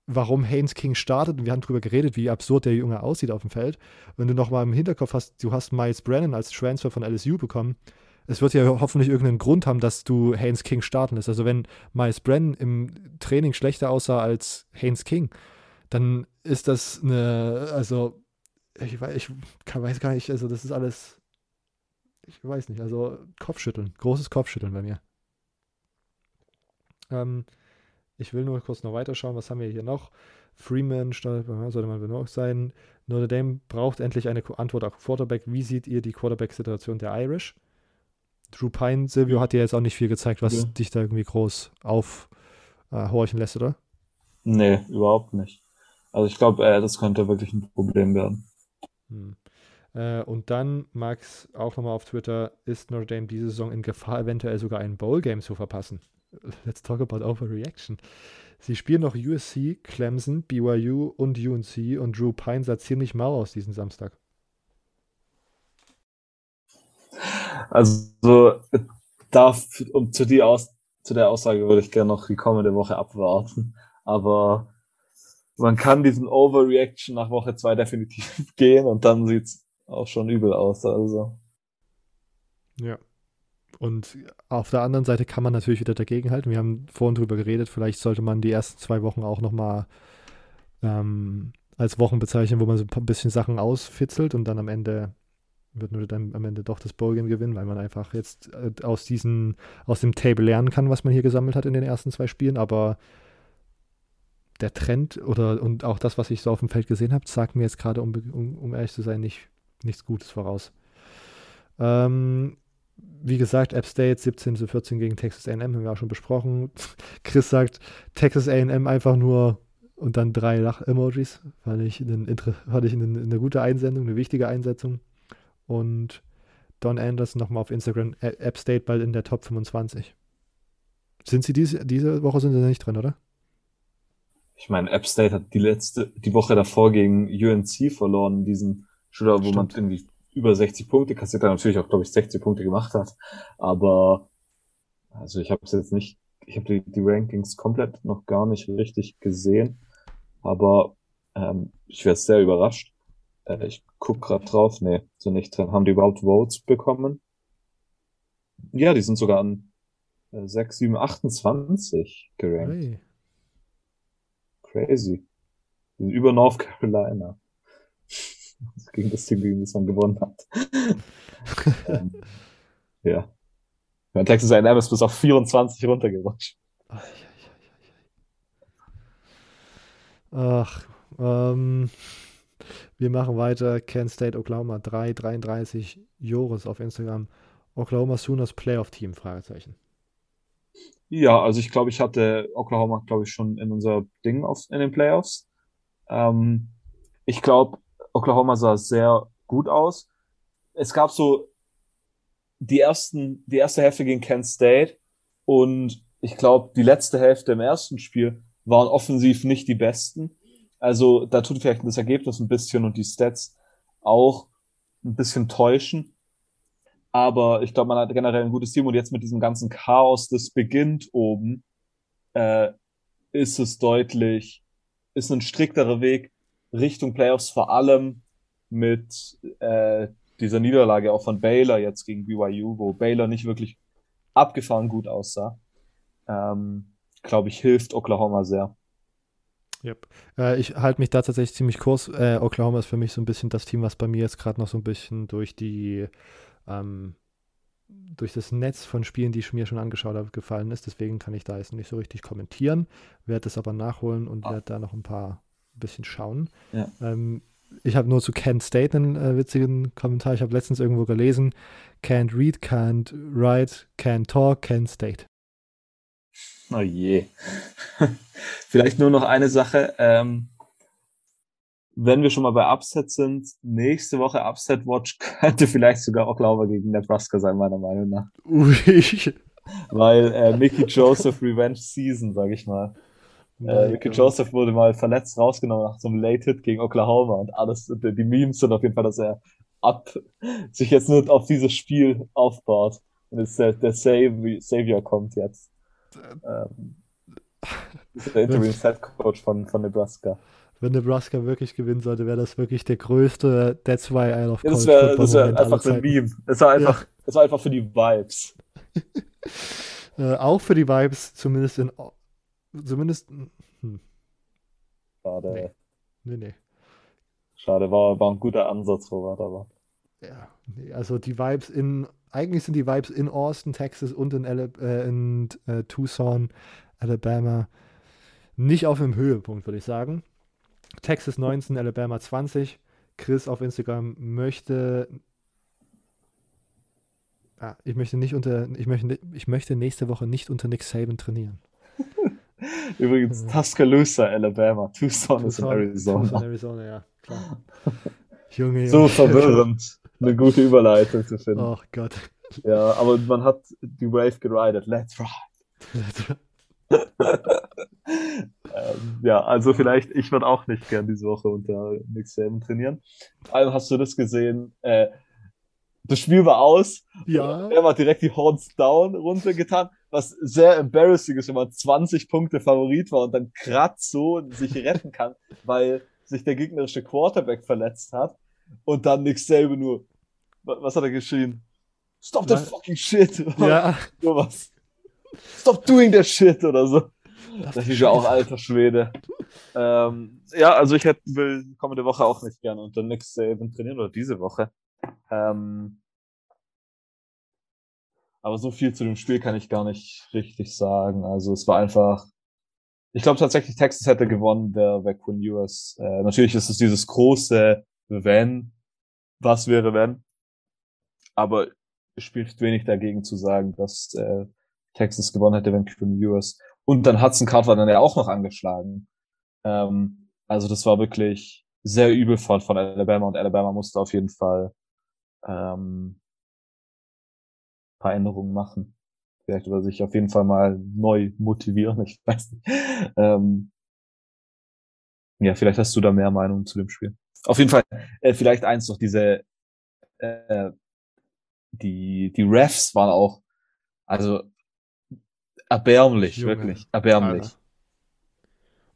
warum Haynes King startet, und wir haben darüber geredet, wie absurd der Junge aussieht auf dem Feld. Wenn du nochmal im Hinterkopf hast, du hast Miles Brennan als Transfer von LSU bekommen, es wird ja hoffentlich irgendeinen Grund haben, dass du Haynes King starten lässt. Also wenn Miles Brennan im Training schlechter aussah als Haynes King, dann ist das eine, also ich weiß, ich weiß gar nicht, also das ist alles, ich weiß nicht, also Kopfschütteln, großes Kopfschütteln bei mir. Ähm, ich will nur kurz noch weiterschauen, was haben wir hier noch? Freeman sollte man benutzt sein. Notre Dame braucht endlich eine Antwort auf Quarterback. Wie seht ihr die Quarterback-Situation der Irish? Drew Pine, Silvio hat dir jetzt auch nicht viel gezeigt, was ja. dich da irgendwie groß aufhorchen äh, lässt, oder? Nee, überhaupt nicht. Also ich glaube, äh, das könnte wirklich ein Problem werden. Hm. Äh, und dann, Max, auch nochmal auf Twitter, ist Notre Dame diese Saison in Gefahr, eventuell sogar ein Bowl-Game zu verpassen? Let's talk about overreaction. Sie spielen noch USC, Clemson, BYU und UNC und Drew Pine sah ziemlich mau aus diesen Samstag. Also, da, um zu, die Aus, zu der Aussage würde ich gerne noch die kommende Woche abwarten. Aber man kann diesen Overreaction nach Woche zwei definitiv gehen und dann sieht es auch schon übel aus. Also. Ja. Und auf der anderen Seite kann man natürlich wieder dagegenhalten. Wir haben vorhin drüber geredet, vielleicht sollte man die ersten zwei Wochen auch nochmal ähm, als Wochen bezeichnen, wo man so ein bisschen Sachen ausfitzelt und dann am Ende wird nur dann am Ende doch das Bowlgame gewinnen, weil man einfach jetzt äh, aus diesen, aus dem Table lernen kann, was man hier gesammelt hat in den ersten zwei Spielen, aber der Trend oder und auch das, was ich so auf dem Feld gesehen habe, sagt mir jetzt gerade, um, um, um, ehrlich zu sein, nicht, nichts Gutes voraus. Ähm, wie gesagt, App State 17 zu 14 gegen Texas AM, haben wir auch schon besprochen. Chris sagt, Texas AM einfach nur und dann drei Lach-Emojis. Fand ich, einen, fand ich eine, eine, gute Einsendung, eine wichtige Einsetzung. Und Don Anderson nochmal auf Instagram, App State bald in der Top 25. Sind sie diese, diese Woche sind sie nicht drin, oder? Ich meine, App State hat die letzte, die Woche davor gegen UNC verloren, diesen Shooter, wo man irgendwie über 60 Punkte kassiert hat, natürlich auch, glaube ich, 60 Punkte gemacht hat. Aber also ich habe es jetzt nicht, ich habe die, die Rankings komplett noch gar nicht richtig gesehen. Aber ähm, ich werde sehr überrascht. Äh, ich guck gerade drauf, nee, sind nicht drin. Haben die überhaupt Votes bekommen? Ja, die sind sogar an äh, 6, 7, 28 gerankt. Hey. Crazy. Die sind über North Carolina. gegen das Team, gegen das man gewonnen hat. ähm, ja. ja. Texas A&M ist bis auf 24 runtergerutscht. Ach, ähm, wir machen weiter. Kent State, Oklahoma 3, 33. Joris auf Instagram. Oklahoma Sooners Playoff Team? Fragezeichen. Ja, also ich glaube, ich hatte Oklahoma, glaube ich, schon in unser Ding auf, in den Playoffs. Ähm, ich glaube, Oklahoma sah sehr gut aus. Es gab so die ersten, die erste Hälfte gegen Kent State und ich glaube, die letzte Hälfte im ersten Spiel waren offensiv nicht die besten. Also da tut vielleicht das Ergebnis ein bisschen und die Stats auch ein bisschen täuschen. Aber ich glaube, man hat generell ein gutes Team und jetzt mit diesem ganzen Chaos, das beginnt oben, äh, ist es deutlich, ist ein strikterer Weg Richtung Playoffs, vor allem mit äh, dieser Niederlage auch von Baylor jetzt gegen BYU, wo Baylor nicht wirklich abgefahren gut aussah. Ähm, glaube ich, hilft Oklahoma sehr. Yep. Äh, ich halte mich da tatsächlich ziemlich kurz. Äh, Oklahoma ist für mich so ein bisschen das Team, was bei mir jetzt gerade noch so ein bisschen durch die ähm, durch das Netz von Spielen, die ich mir schon angeschaut habe, gefallen ist. Deswegen kann ich da jetzt nicht so richtig kommentieren, werde das aber nachholen und ah. werde da noch ein paar ein bisschen schauen. Ja. Ähm, ich habe nur zu Kent State einen äh, witzigen Kommentar. Ich habe letztens irgendwo gelesen: Can't read, can't write, can't talk, Kent State. Oh je. Vielleicht nur noch eine Sache. Ähm, wenn wir schon mal bei Upset sind, nächste Woche Upset Watch könnte vielleicht sogar Oklahoma gegen Nebraska sein, meiner Meinung nach. Ui. Weil äh, Mickey Joseph Revenge Season, sag ich mal. Äh, Mickey Joseph wurde mal verletzt rausgenommen nach so einem Late Hit gegen Oklahoma und alles, die Memes sind auf jeden Fall, dass er ab, sich jetzt nur auf dieses Spiel aufbaut. Und jetzt der, der Savior kommt jetzt. Ähm, der Interim Set Coach von, von Nebraska. Wenn Nebraska wirklich gewinnen sollte, wäre das wirklich der größte That's why I love ja, Das wäre wär einfach so ein Meme. Das war einfach, ja. das war einfach für die Vibes. äh, auch für die Vibes, zumindest in zumindest. Hm. Schade. Nee. nee, nee. Schade, war, war ein guter Ansatz, Robert, aber. Ja, nee, also die Vibes in, eigentlich sind die Vibes in Austin, Texas und in, Alab äh, in äh, Tucson, Alabama nicht auf dem Höhepunkt, würde ich sagen. Texas 19, Alabama 20. Chris auf Instagram möchte. Ah, ich möchte nicht unter. Ich möchte, ich möchte nächste Woche nicht unter Nick Saban trainieren. Übrigens, ja. Tuscaloosa, Alabama. Tucson, Tucson ist in Arizona. Tucson, Arizona, ja, klar. Junge, So verwirrend, eine gute Überleitung zu finden. Oh Gott. Ja, aber man hat die Wave geridet. Let's ride. Let's ride ähm, ja, also vielleicht, ich würde auch nicht gern diese Woche unter Nick Saban trainieren. Vor allem hast du das gesehen, äh, das Spiel war aus. Ja. Er war direkt die Horns down runtergetan, was sehr embarrassing ist, wenn man 20 Punkte Favorit war und dann kratz so sich retten kann, weil sich der gegnerische Quarterback verletzt hat und dann Nick Saban nur, was hat er geschrien? Stop that fucking shit. Ja. Sowas. Stop doing that shit oder so. Das, das ist ja auch alter Schwede. ähm, ja, also ich hätte, will kommende Woche auch nicht gerne unter Nix Saban trainieren oder diese Woche. Ähm, aber so viel zu dem Spiel kann ich gar nicht richtig sagen. Also es war einfach. Ich glaube tatsächlich, Texas hätte gewonnen, der wäre Quinn Ewers. Äh, natürlich ist es dieses große Wenn, was wäre wenn. Aber es spielt wenig dagegen zu sagen, dass äh, Texas gewonnen hätte, wenn Quinn Ewers. Und dann Hudson Card war dann ja auch noch angeschlagen. Ähm, also das war wirklich sehr übel von, von Alabama und Alabama musste auf jeden Fall ähm, paar Änderungen machen. Vielleicht oder sich auf jeden Fall mal neu motivieren, ich weiß nicht. Ähm, ja, vielleicht hast du da mehr Meinung zu dem Spiel. Auf jeden Fall, äh, vielleicht eins noch, diese äh, die, die Refs waren auch, also erbärmlich, Junge. wirklich, erbärmlich. Alter.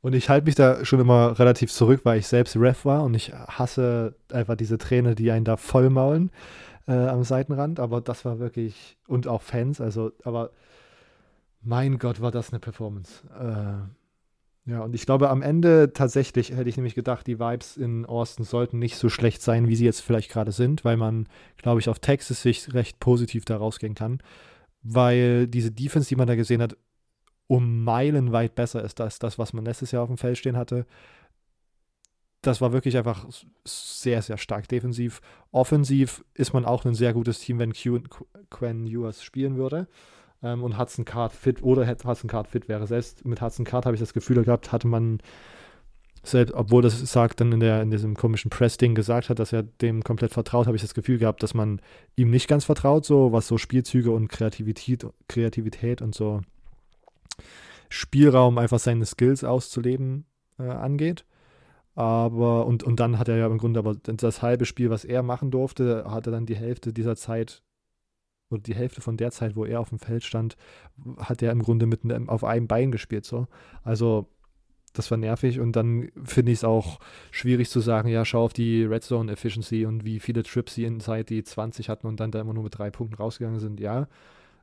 Und ich halte mich da schon immer relativ zurück, weil ich selbst Ref war und ich hasse einfach diese Trainer, die einen da vollmaulen äh, am Seitenrand. Aber das war wirklich, und auch Fans, also, aber mein Gott, war das eine Performance. Äh, ja, und ich glaube, am Ende tatsächlich hätte ich nämlich gedacht, die Vibes in Austin sollten nicht so schlecht sein, wie sie jetzt vielleicht gerade sind, weil man, glaube ich, auf Texas sich recht positiv da rausgehen kann weil diese Defense, die man da gesehen hat, um Meilen weit besser ist als das, was man letztes Jahr auf dem Feld stehen hatte. Das war wirklich einfach sehr, sehr stark defensiv. Offensiv ist man auch ein sehr gutes Team, wenn Quen Ewers spielen würde ähm, und Hudson Card fit oder Hudson Card fit wäre. Selbst mit Hudson Card habe ich das Gefühl gehabt, hatte man selbst, obwohl das sagt dann in, der, in diesem komischen Press-Ding gesagt hat, dass er dem komplett vertraut, habe ich das Gefühl gehabt, dass man ihm nicht ganz vertraut, so was so Spielzüge und Kreativität, Kreativität und so Spielraum, einfach seine Skills auszuleben äh, angeht. Aber, und, und dann hat er ja im Grunde aber das halbe Spiel, was er machen durfte, hat er dann die Hälfte dieser Zeit oder die Hälfte von der Zeit, wo er auf dem Feld stand, hat er im Grunde mit auf einem Bein gespielt. So. Also das war nervig und dann finde ich es auch schwierig zu sagen, ja, schau auf die Red Zone Efficiency und wie viele Trips sie inside die 20 hatten und dann da immer nur mit drei Punkten rausgegangen sind. Ja,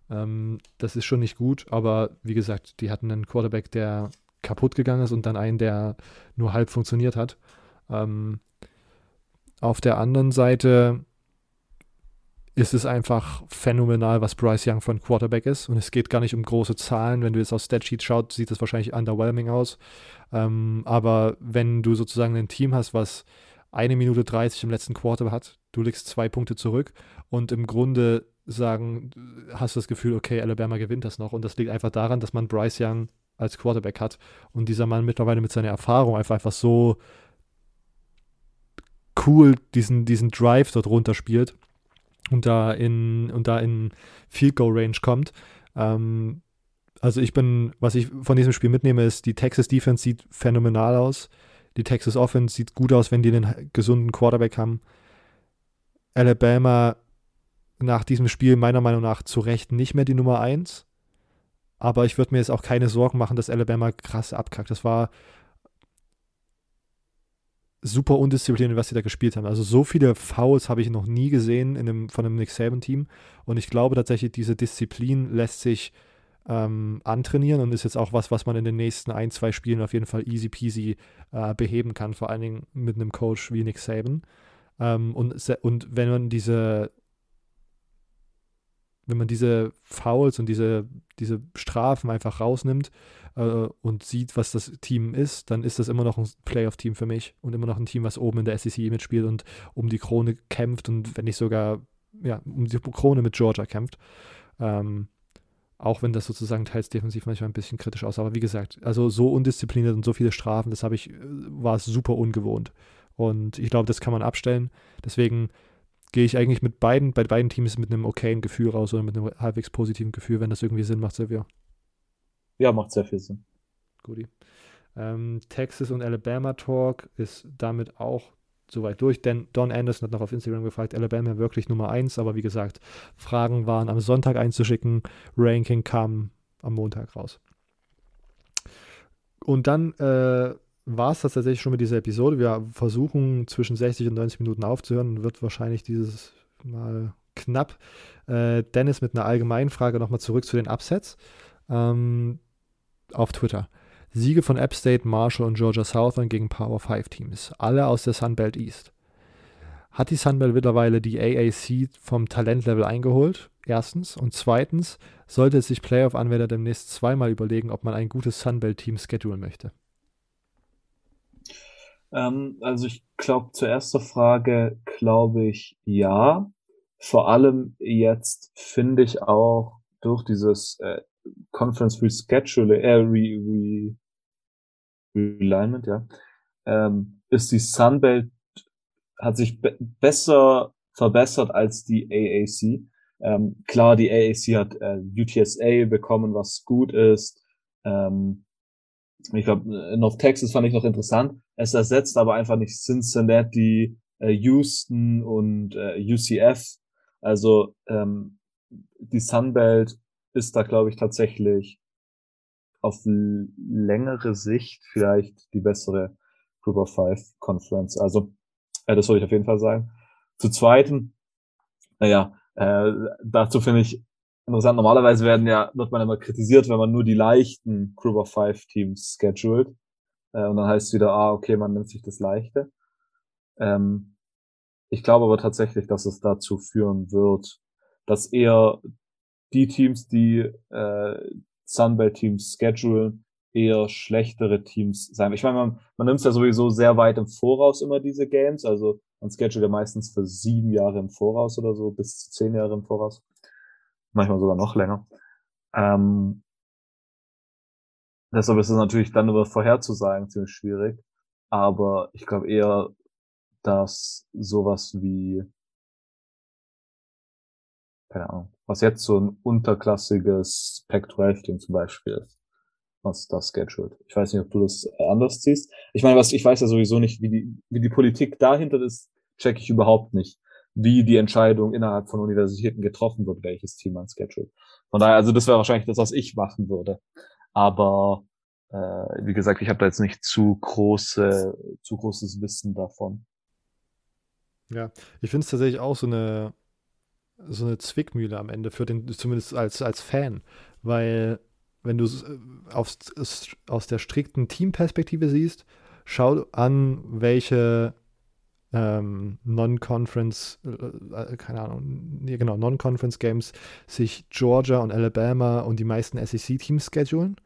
ähm, das ist schon nicht gut, aber wie gesagt, die hatten einen Quarterback, der kaputt gegangen ist und dann einen, der nur halb funktioniert hat. Ähm, auf der anderen Seite ist es einfach phänomenal, was Bryce Young von Quarterback ist. Und es geht gar nicht um große Zahlen. Wenn du jetzt auf Statsheet schaut, sieht das wahrscheinlich underwhelming aus. Ähm, aber wenn du sozusagen ein Team hast, was eine Minute 30 im letzten Quarter hat, du liegst zwei Punkte zurück und im Grunde sagen, hast du das Gefühl, okay, Alabama gewinnt das noch. Und das liegt einfach daran, dass man Bryce Young als Quarterback hat und dieser Mann mittlerweile mit seiner Erfahrung einfach, einfach so cool diesen, diesen Drive dort runter spielt und da in, und da in Field Goal Range kommt. Ähm, also ich bin, was ich von diesem Spiel mitnehme, ist, die Texas Defense sieht phänomenal aus. Die Texas Offense sieht gut aus, wenn die einen gesunden Quarterback haben. Alabama nach diesem Spiel meiner Meinung nach zu Recht nicht mehr die Nummer 1. Aber ich würde mir jetzt auch keine Sorgen machen, dass Alabama krass abkackt. Das war super undiszipliniert, was sie da gespielt haben. Also so viele Fouls habe ich noch nie gesehen in einem, von einem Nick Saban-Team. Und ich glaube tatsächlich, diese Disziplin lässt sich ähm, antrainieren und ist jetzt auch was, was man in den nächsten ein, zwei Spielen auf jeden Fall easy peasy äh, beheben kann, vor allen Dingen mit einem Coach wie Nick Saban. Ähm, und, und wenn man diese wenn man diese Fouls und diese, diese Strafen einfach rausnimmt äh, und sieht, was das Team ist, dann ist das immer noch ein Playoff-Team für mich und immer noch ein Team, was oben in der SEC mitspielt und um die Krone kämpft und wenn nicht sogar ja, um die Krone mit Georgia kämpft. Ähm, auch wenn das sozusagen teils defensiv manchmal ein bisschen kritisch aussah. Aber wie gesagt, also so undiszipliniert und so viele Strafen, das habe ich, äh, war es super ungewohnt. Und ich glaube, das kann man abstellen. Deswegen gehe ich eigentlich mit beiden, bei beiden Teams mit einem okayen Gefühl raus oder mit einem halbwegs positiven Gefühl, wenn das irgendwie Sinn macht, Silvio. Ja, macht sehr viel Sinn. Guti. Ähm, Texas und Alabama Talk ist damit auch soweit durch, denn Don Anderson hat noch auf Instagram gefragt, Alabama wirklich Nummer 1, aber wie gesagt, Fragen waren am Sonntag einzuschicken, Ranking kam am Montag raus. Und dann äh, war es das tatsächlich schon mit dieser Episode. Wir versuchen zwischen 60 und 90 Minuten aufzuhören und wird wahrscheinlich dieses Mal knapp. Äh, Dennis mit einer allgemeinen Frage nochmal zurück zu den Upsets ähm, auf Twitter. Siege von App State, Marshall und Georgia Southern gegen Power 5 Teams, alle aus der Sunbelt East. Hat die Sunbelt mittlerweile die AAC vom Talentlevel eingeholt? Erstens. Und zweitens, sollte es sich Playoff-Anwender demnächst zweimal überlegen, ob man ein gutes Sunbelt-Team schedulen möchte. Ähm, also ich glaube, zur ersten Frage glaube ich ja. Vor allem jetzt finde ich auch durch dieses äh, Conference Reschedule, äh, Re, Re, Realignment, ja, ähm, ist die Sunbelt hat sich be besser verbessert als die AAC. Ähm, klar, die AAC hat äh, UTSA bekommen, was gut ist. Ähm, ich glaube, North Texas fand ich noch interessant. Es ersetzt aber einfach nicht Cincinnati, äh, Houston und äh, UCF. Also ähm, die Sunbelt ist da, glaube ich, tatsächlich auf längere Sicht vielleicht die bessere Group of Five Conference. Also äh, das soll ich auf jeden Fall sagen. Zu zweiten, naja, äh, dazu finde ich interessant. Normalerweise werden ja, wird man immer kritisiert, wenn man nur die leichten Group of Five Teams scheduled. Äh, und dann heißt es wieder, ah, okay, man nimmt sich das Leichte. Ähm, ich glaube aber tatsächlich, dass es dazu führen wird, dass eher die Teams, die äh, Sunbelt-Teams schedulen, eher schlechtere Teams sein. Ich meine, man, man nimmt es ja sowieso sehr weit im Voraus immer diese Games. Also man schedult ja meistens für sieben Jahre im Voraus oder so, bis zu zehn Jahre im Voraus manchmal sogar noch länger. Ähm, deshalb ist es natürlich dann über vorherzusagen ziemlich schwierig. Aber ich glaube eher, dass sowas wie, keine Ahnung, was jetzt so ein unterklassiges Pac-12-Team zum Beispiel ist, was das scheduled. Ich weiß nicht, ob du das anders siehst. Ich meine, was, ich weiß ja sowieso nicht, wie die, wie die Politik dahinter ist, check ich überhaupt nicht wie die Entscheidung innerhalb von Universitäten getroffen wird, welches Team man schedule. Von daher, also das wäre wahrscheinlich das, was ich machen würde. Aber äh, wie gesagt, ich habe da jetzt nicht zu große, zu großes Wissen davon. Ja, ich finde es tatsächlich auch so eine so eine Zwickmühle am Ende für den, zumindest als, als Fan, weil wenn du es äh, aus der strikten Teamperspektive siehst, schau an, welche ähm, Non-Conference, äh, äh, keine Ahnung, nee, genau, Non-Conference-Games sich Georgia und Alabama und die meisten SEC-Teams schedulen.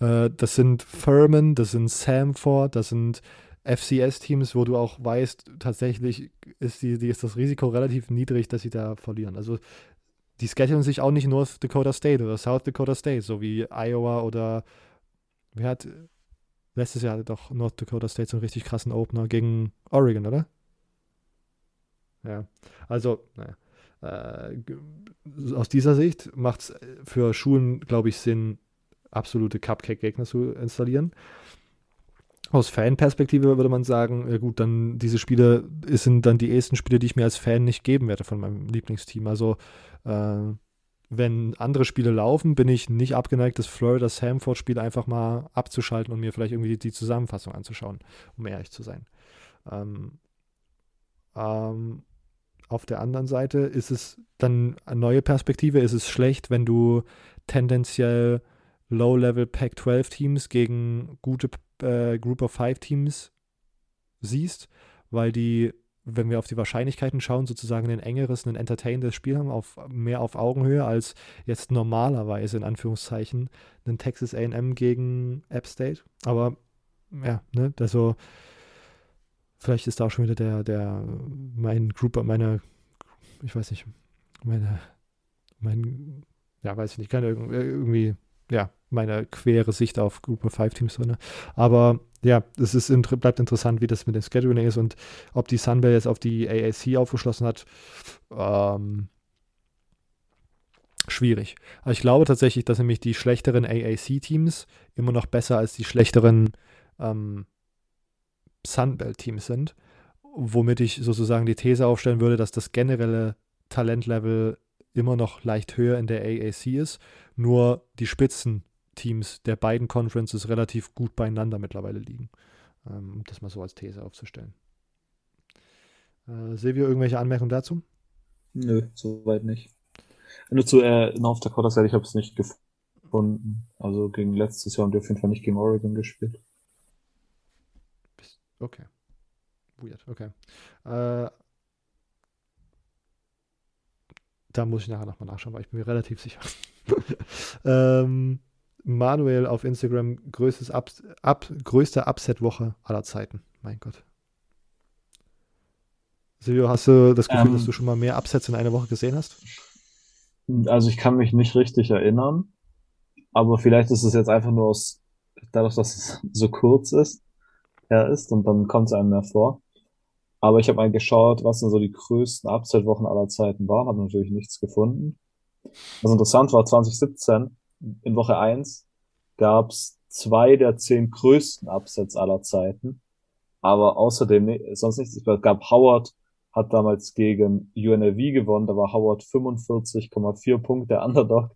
Äh, das sind Furman, das sind Samford, das sind FCS-Teams, wo du auch weißt, tatsächlich ist, die, die, ist das Risiko relativ niedrig, dass sie da verlieren. Also die schedulen sich auch nicht North Dakota State oder South Dakota State, so wie Iowa oder wer hat Letztes Jahr doch North Dakota State so einen richtig krassen Opener gegen Oregon, oder? Ja, also, naja. Äh, aus dieser Sicht macht es für Schulen, glaube ich, Sinn, absolute Cupcake-Gegner zu installieren. Aus Fanperspektive würde man sagen, ja gut, dann diese Spiele sind dann die ersten Spiele, die ich mir als Fan nicht geben werde von meinem Lieblingsteam. Also äh, wenn andere Spiele laufen, bin ich nicht abgeneigt, das Florida Samford Spiel einfach mal abzuschalten und mir vielleicht irgendwie die Zusammenfassung anzuschauen, um ehrlich zu sein. Ähm, ähm, auf der anderen Seite ist es dann eine neue Perspektive, ist es schlecht, wenn du tendenziell Low-Level Pac-12-Teams gegen gute äh, Group of Five-Teams siehst, weil die, wenn wir auf die Wahrscheinlichkeiten schauen, sozusagen ein engeres, ein entertainendes Spiel haben, auf, mehr auf Augenhöhe als jetzt normalerweise in Anführungszeichen ein Texas AM gegen App State. Aber ja, ne, also vielleicht ist da auch schon wieder der, der, mein Group, meine, ich weiß nicht, meine, mein, ja, weiß ich nicht, kann irgendwie ja, meine quere Sicht auf of Five Teams drin. Aber ja, es ist, bleibt interessant, wie das mit dem Scheduling ist und ob die Sunbell jetzt auf die AAC aufgeschlossen hat. Ähm, schwierig. Aber ich glaube tatsächlich, dass nämlich die schlechteren AAC-Teams immer noch besser als die schlechteren ähm, Sunbelt-Teams sind. Womit ich sozusagen die These aufstellen würde, dass das generelle Talentlevel immer noch leicht höher in der AAC ist, nur die Spitzenteams der beiden Conferences relativ gut beieinander mittlerweile liegen. Ähm, um das mal so als These aufzustellen. Äh, Silvio, irgendwelche Anmerkungen dazu? Nö, soweit nicht. Nur zu äh, North Dakota State, ich habe es nicht gefunden. Also gegen letztes Jahr haben die auf jeden Fall nicht gegen Oregon gespielt. Okay. Weird, okay. Äh, Da muss ich nachher nochmal nachschauen, weil ich bin mir relativ sicher. ähm, Manuel auf Instagram, größtes Up, Up, größte Upset-Woche aller Zeiten. Mein Gott. Silvio, hast du das Gefühl, ähm, dass du schon mal mehr Upsets in einer Woche gesehen hast? Also ich kann mich nicht richtig erinnern, aber vielleicht ist es jetzt einfach nur aus, dadurch, dass es so kurz ist, er ist und dann kommt es einem mehr vor. Aber ich habe mal geschaut, was denn so die größten Upset-Wochen aller Zeiten waren, habe natürlich nichts gefunden. Was interessant war, 2017, in Woche 1, gab es zwei der zehn größten Upsets aller Zeiten. Aber außerdem sonst nichts. Es gab Howard, hat damals gegen UNLV gewonnen, da war Howard 45,4 Punkte Underdog.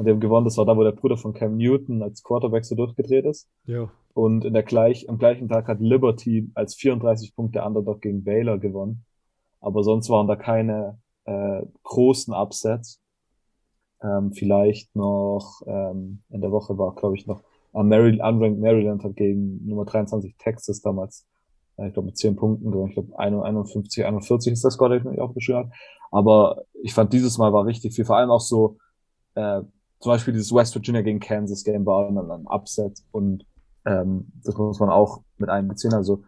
Und die haben gewonnen, das war da, wo der Bruder von Cam Newton als Quarterback so durchgedreht ist. Ja. Und in der gleich, am gleichen Tag hat Liberty als 34 Punkte Underdog gegen Baylor gewonnen. Aber sonst waren da keine äh, großen Upsets. Ähm, vielleicht noch ähm, in der Woche war, glaube ich, noch äh, Maryland, Unranked Maryland hat gegen Nummer 23 Texas damals, äh, ich glaube, mit 10 Punkten gewonnen. Ich glaube, 51, 41 ist das Score, den ich aufgeschrieben habe. Aber ich fand dieses Mal war richtig viel, vor allem auch so äh, zum Beispiel dieses West Virginia gegen Kansas Game war dann ein Upset und ähm, das muss man auch mit einbeziehen. Also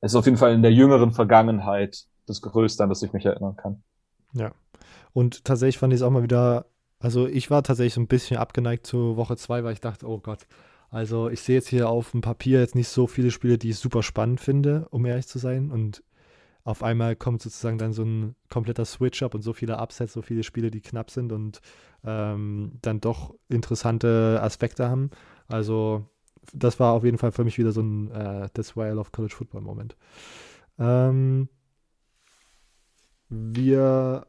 es ist auf jeden Fall in der jüngeren Vergangenheit das Größte, an das ich mich erinnern kann. Ja. Und tatsächlich fand ich es auch mal wieder, also ich war tatsächlich so ein bisschen abgeneigt zu Woche 2, weil ich dachte, oh Gott, also ich sehe jetzt hier auf dem Papier jetzt nicht so viele Spiele, die ich super spannend finde, um ehrlich zu sein. Und auf einmal kommt sozusagen dann so ein kompletter Switch-Up und so viele Upsets, so viele Spiele, die knapp sind und ähm, dann doch interessante Aspekte haben. Also das war auf jeden Fall für mich wieder so ein äh, This Why I Love College Football Moment. Ähm, wir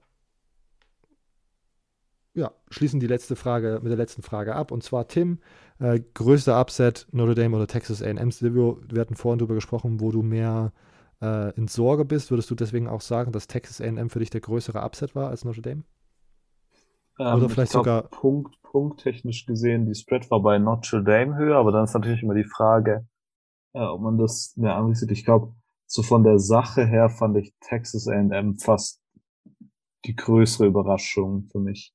ja, schließen die letzte Frage mit der letzten Frage ab. Und zwar Tim, äh, größter Upset Notre Dame oder Texas A&M? Silvio, wir hatten vorhin darüber gesprochen, wo du mehr äh, in Sorge bist, würdest du deswegen auch sagen, dass Texas A&M für dich der größere Upset war als Notre Dame? Ähm, Oder vielleicht glaub, sogar Punkt, punkttechnisch gesehen, die Spread war bei Notre Dame höher, aber dann ist natürlich immer die Frage, äh, ob man das mehr anrichtet. Ich glaube, so von der Sache her fand ich Texas A&M fast die größere Überraschung für mich.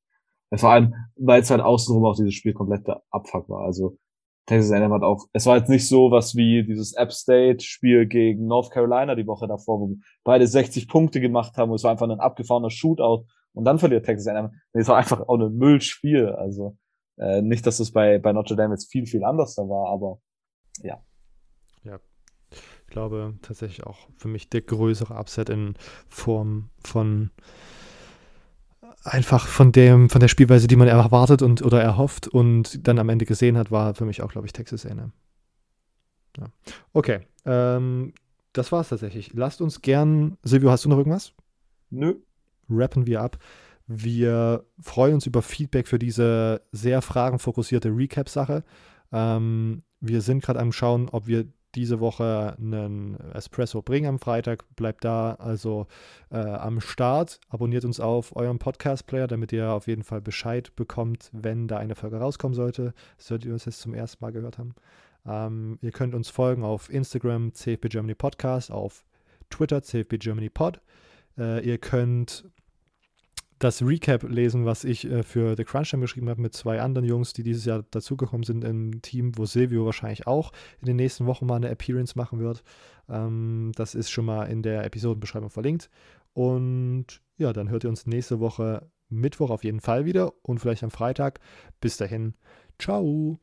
Ja, vor allem, weil es halt außenrum auch dieses Spiel komplette Abfuck war. Also Texas A&M hat auch, es war jetzt nicht so was wie dieses App State Spiel gegen North Carolina die Woche davor, wo beide 60 Punkte gemacht haben und es war einfach ein abgefahrener Shootout und dann verliert Texas A&M. Nee, es war einfach auch ein Müllspiel. Also äh, nicht, dass es bei, bei Notre Dame jetzt viel, viel anders da war, aber ja. Ja, ich glaube tatsächlich auch für mich der größere Upset in Form von einfach von dem, von der Spielweise, die man erwartet und oder erhofft und dann am Ende gesehen hat, war für mich auch, glaube ich, Texas A&M. Ja. Okay, ähm, das war's tatsächlich. Lasst uns gern, Silvio, hast du noch irgendwas? Nö. Rappen wir ab. Wir freuen uns über Feedback für diese sehr fragenfokussierte Recap-Sache. Ähm, wir sind gerade am Schauen, ob wir diese Woche einen Espresso bringen am Freitag. Bleibt da also äh, am Start. Abonniert uns auf eurem Podcast-Player, damit ihr auf jeden Fall Bescheid bekommt, wenn da eine Folge rauskommen sollte. Solltet ihr uns jetzt zum ersten Mal gehört haben. Ähm, ihr könnt uns folgen auf Instagram, CFB Germany Podcast, auf Twitter, CFB Germany Pod. Äh, ihr könnt das Recap lesen, was ich äh, für The Crunch Time geschrieben habe mit zwei anderen Jungs, die dieses Jahr dazugekommen sind im Team, wo Silvio wahrscheinlich auch in den nächsten Wochen mal eine Appearance machen wird. Ähm, das ist schon mal in der Episodenbeschreibung verlinkt. Und ja, dann hört ihr uns nächste Woche Mittwoch auf jeden Fall wieder und vielleicht am Freitag. Bis dahin, ciao.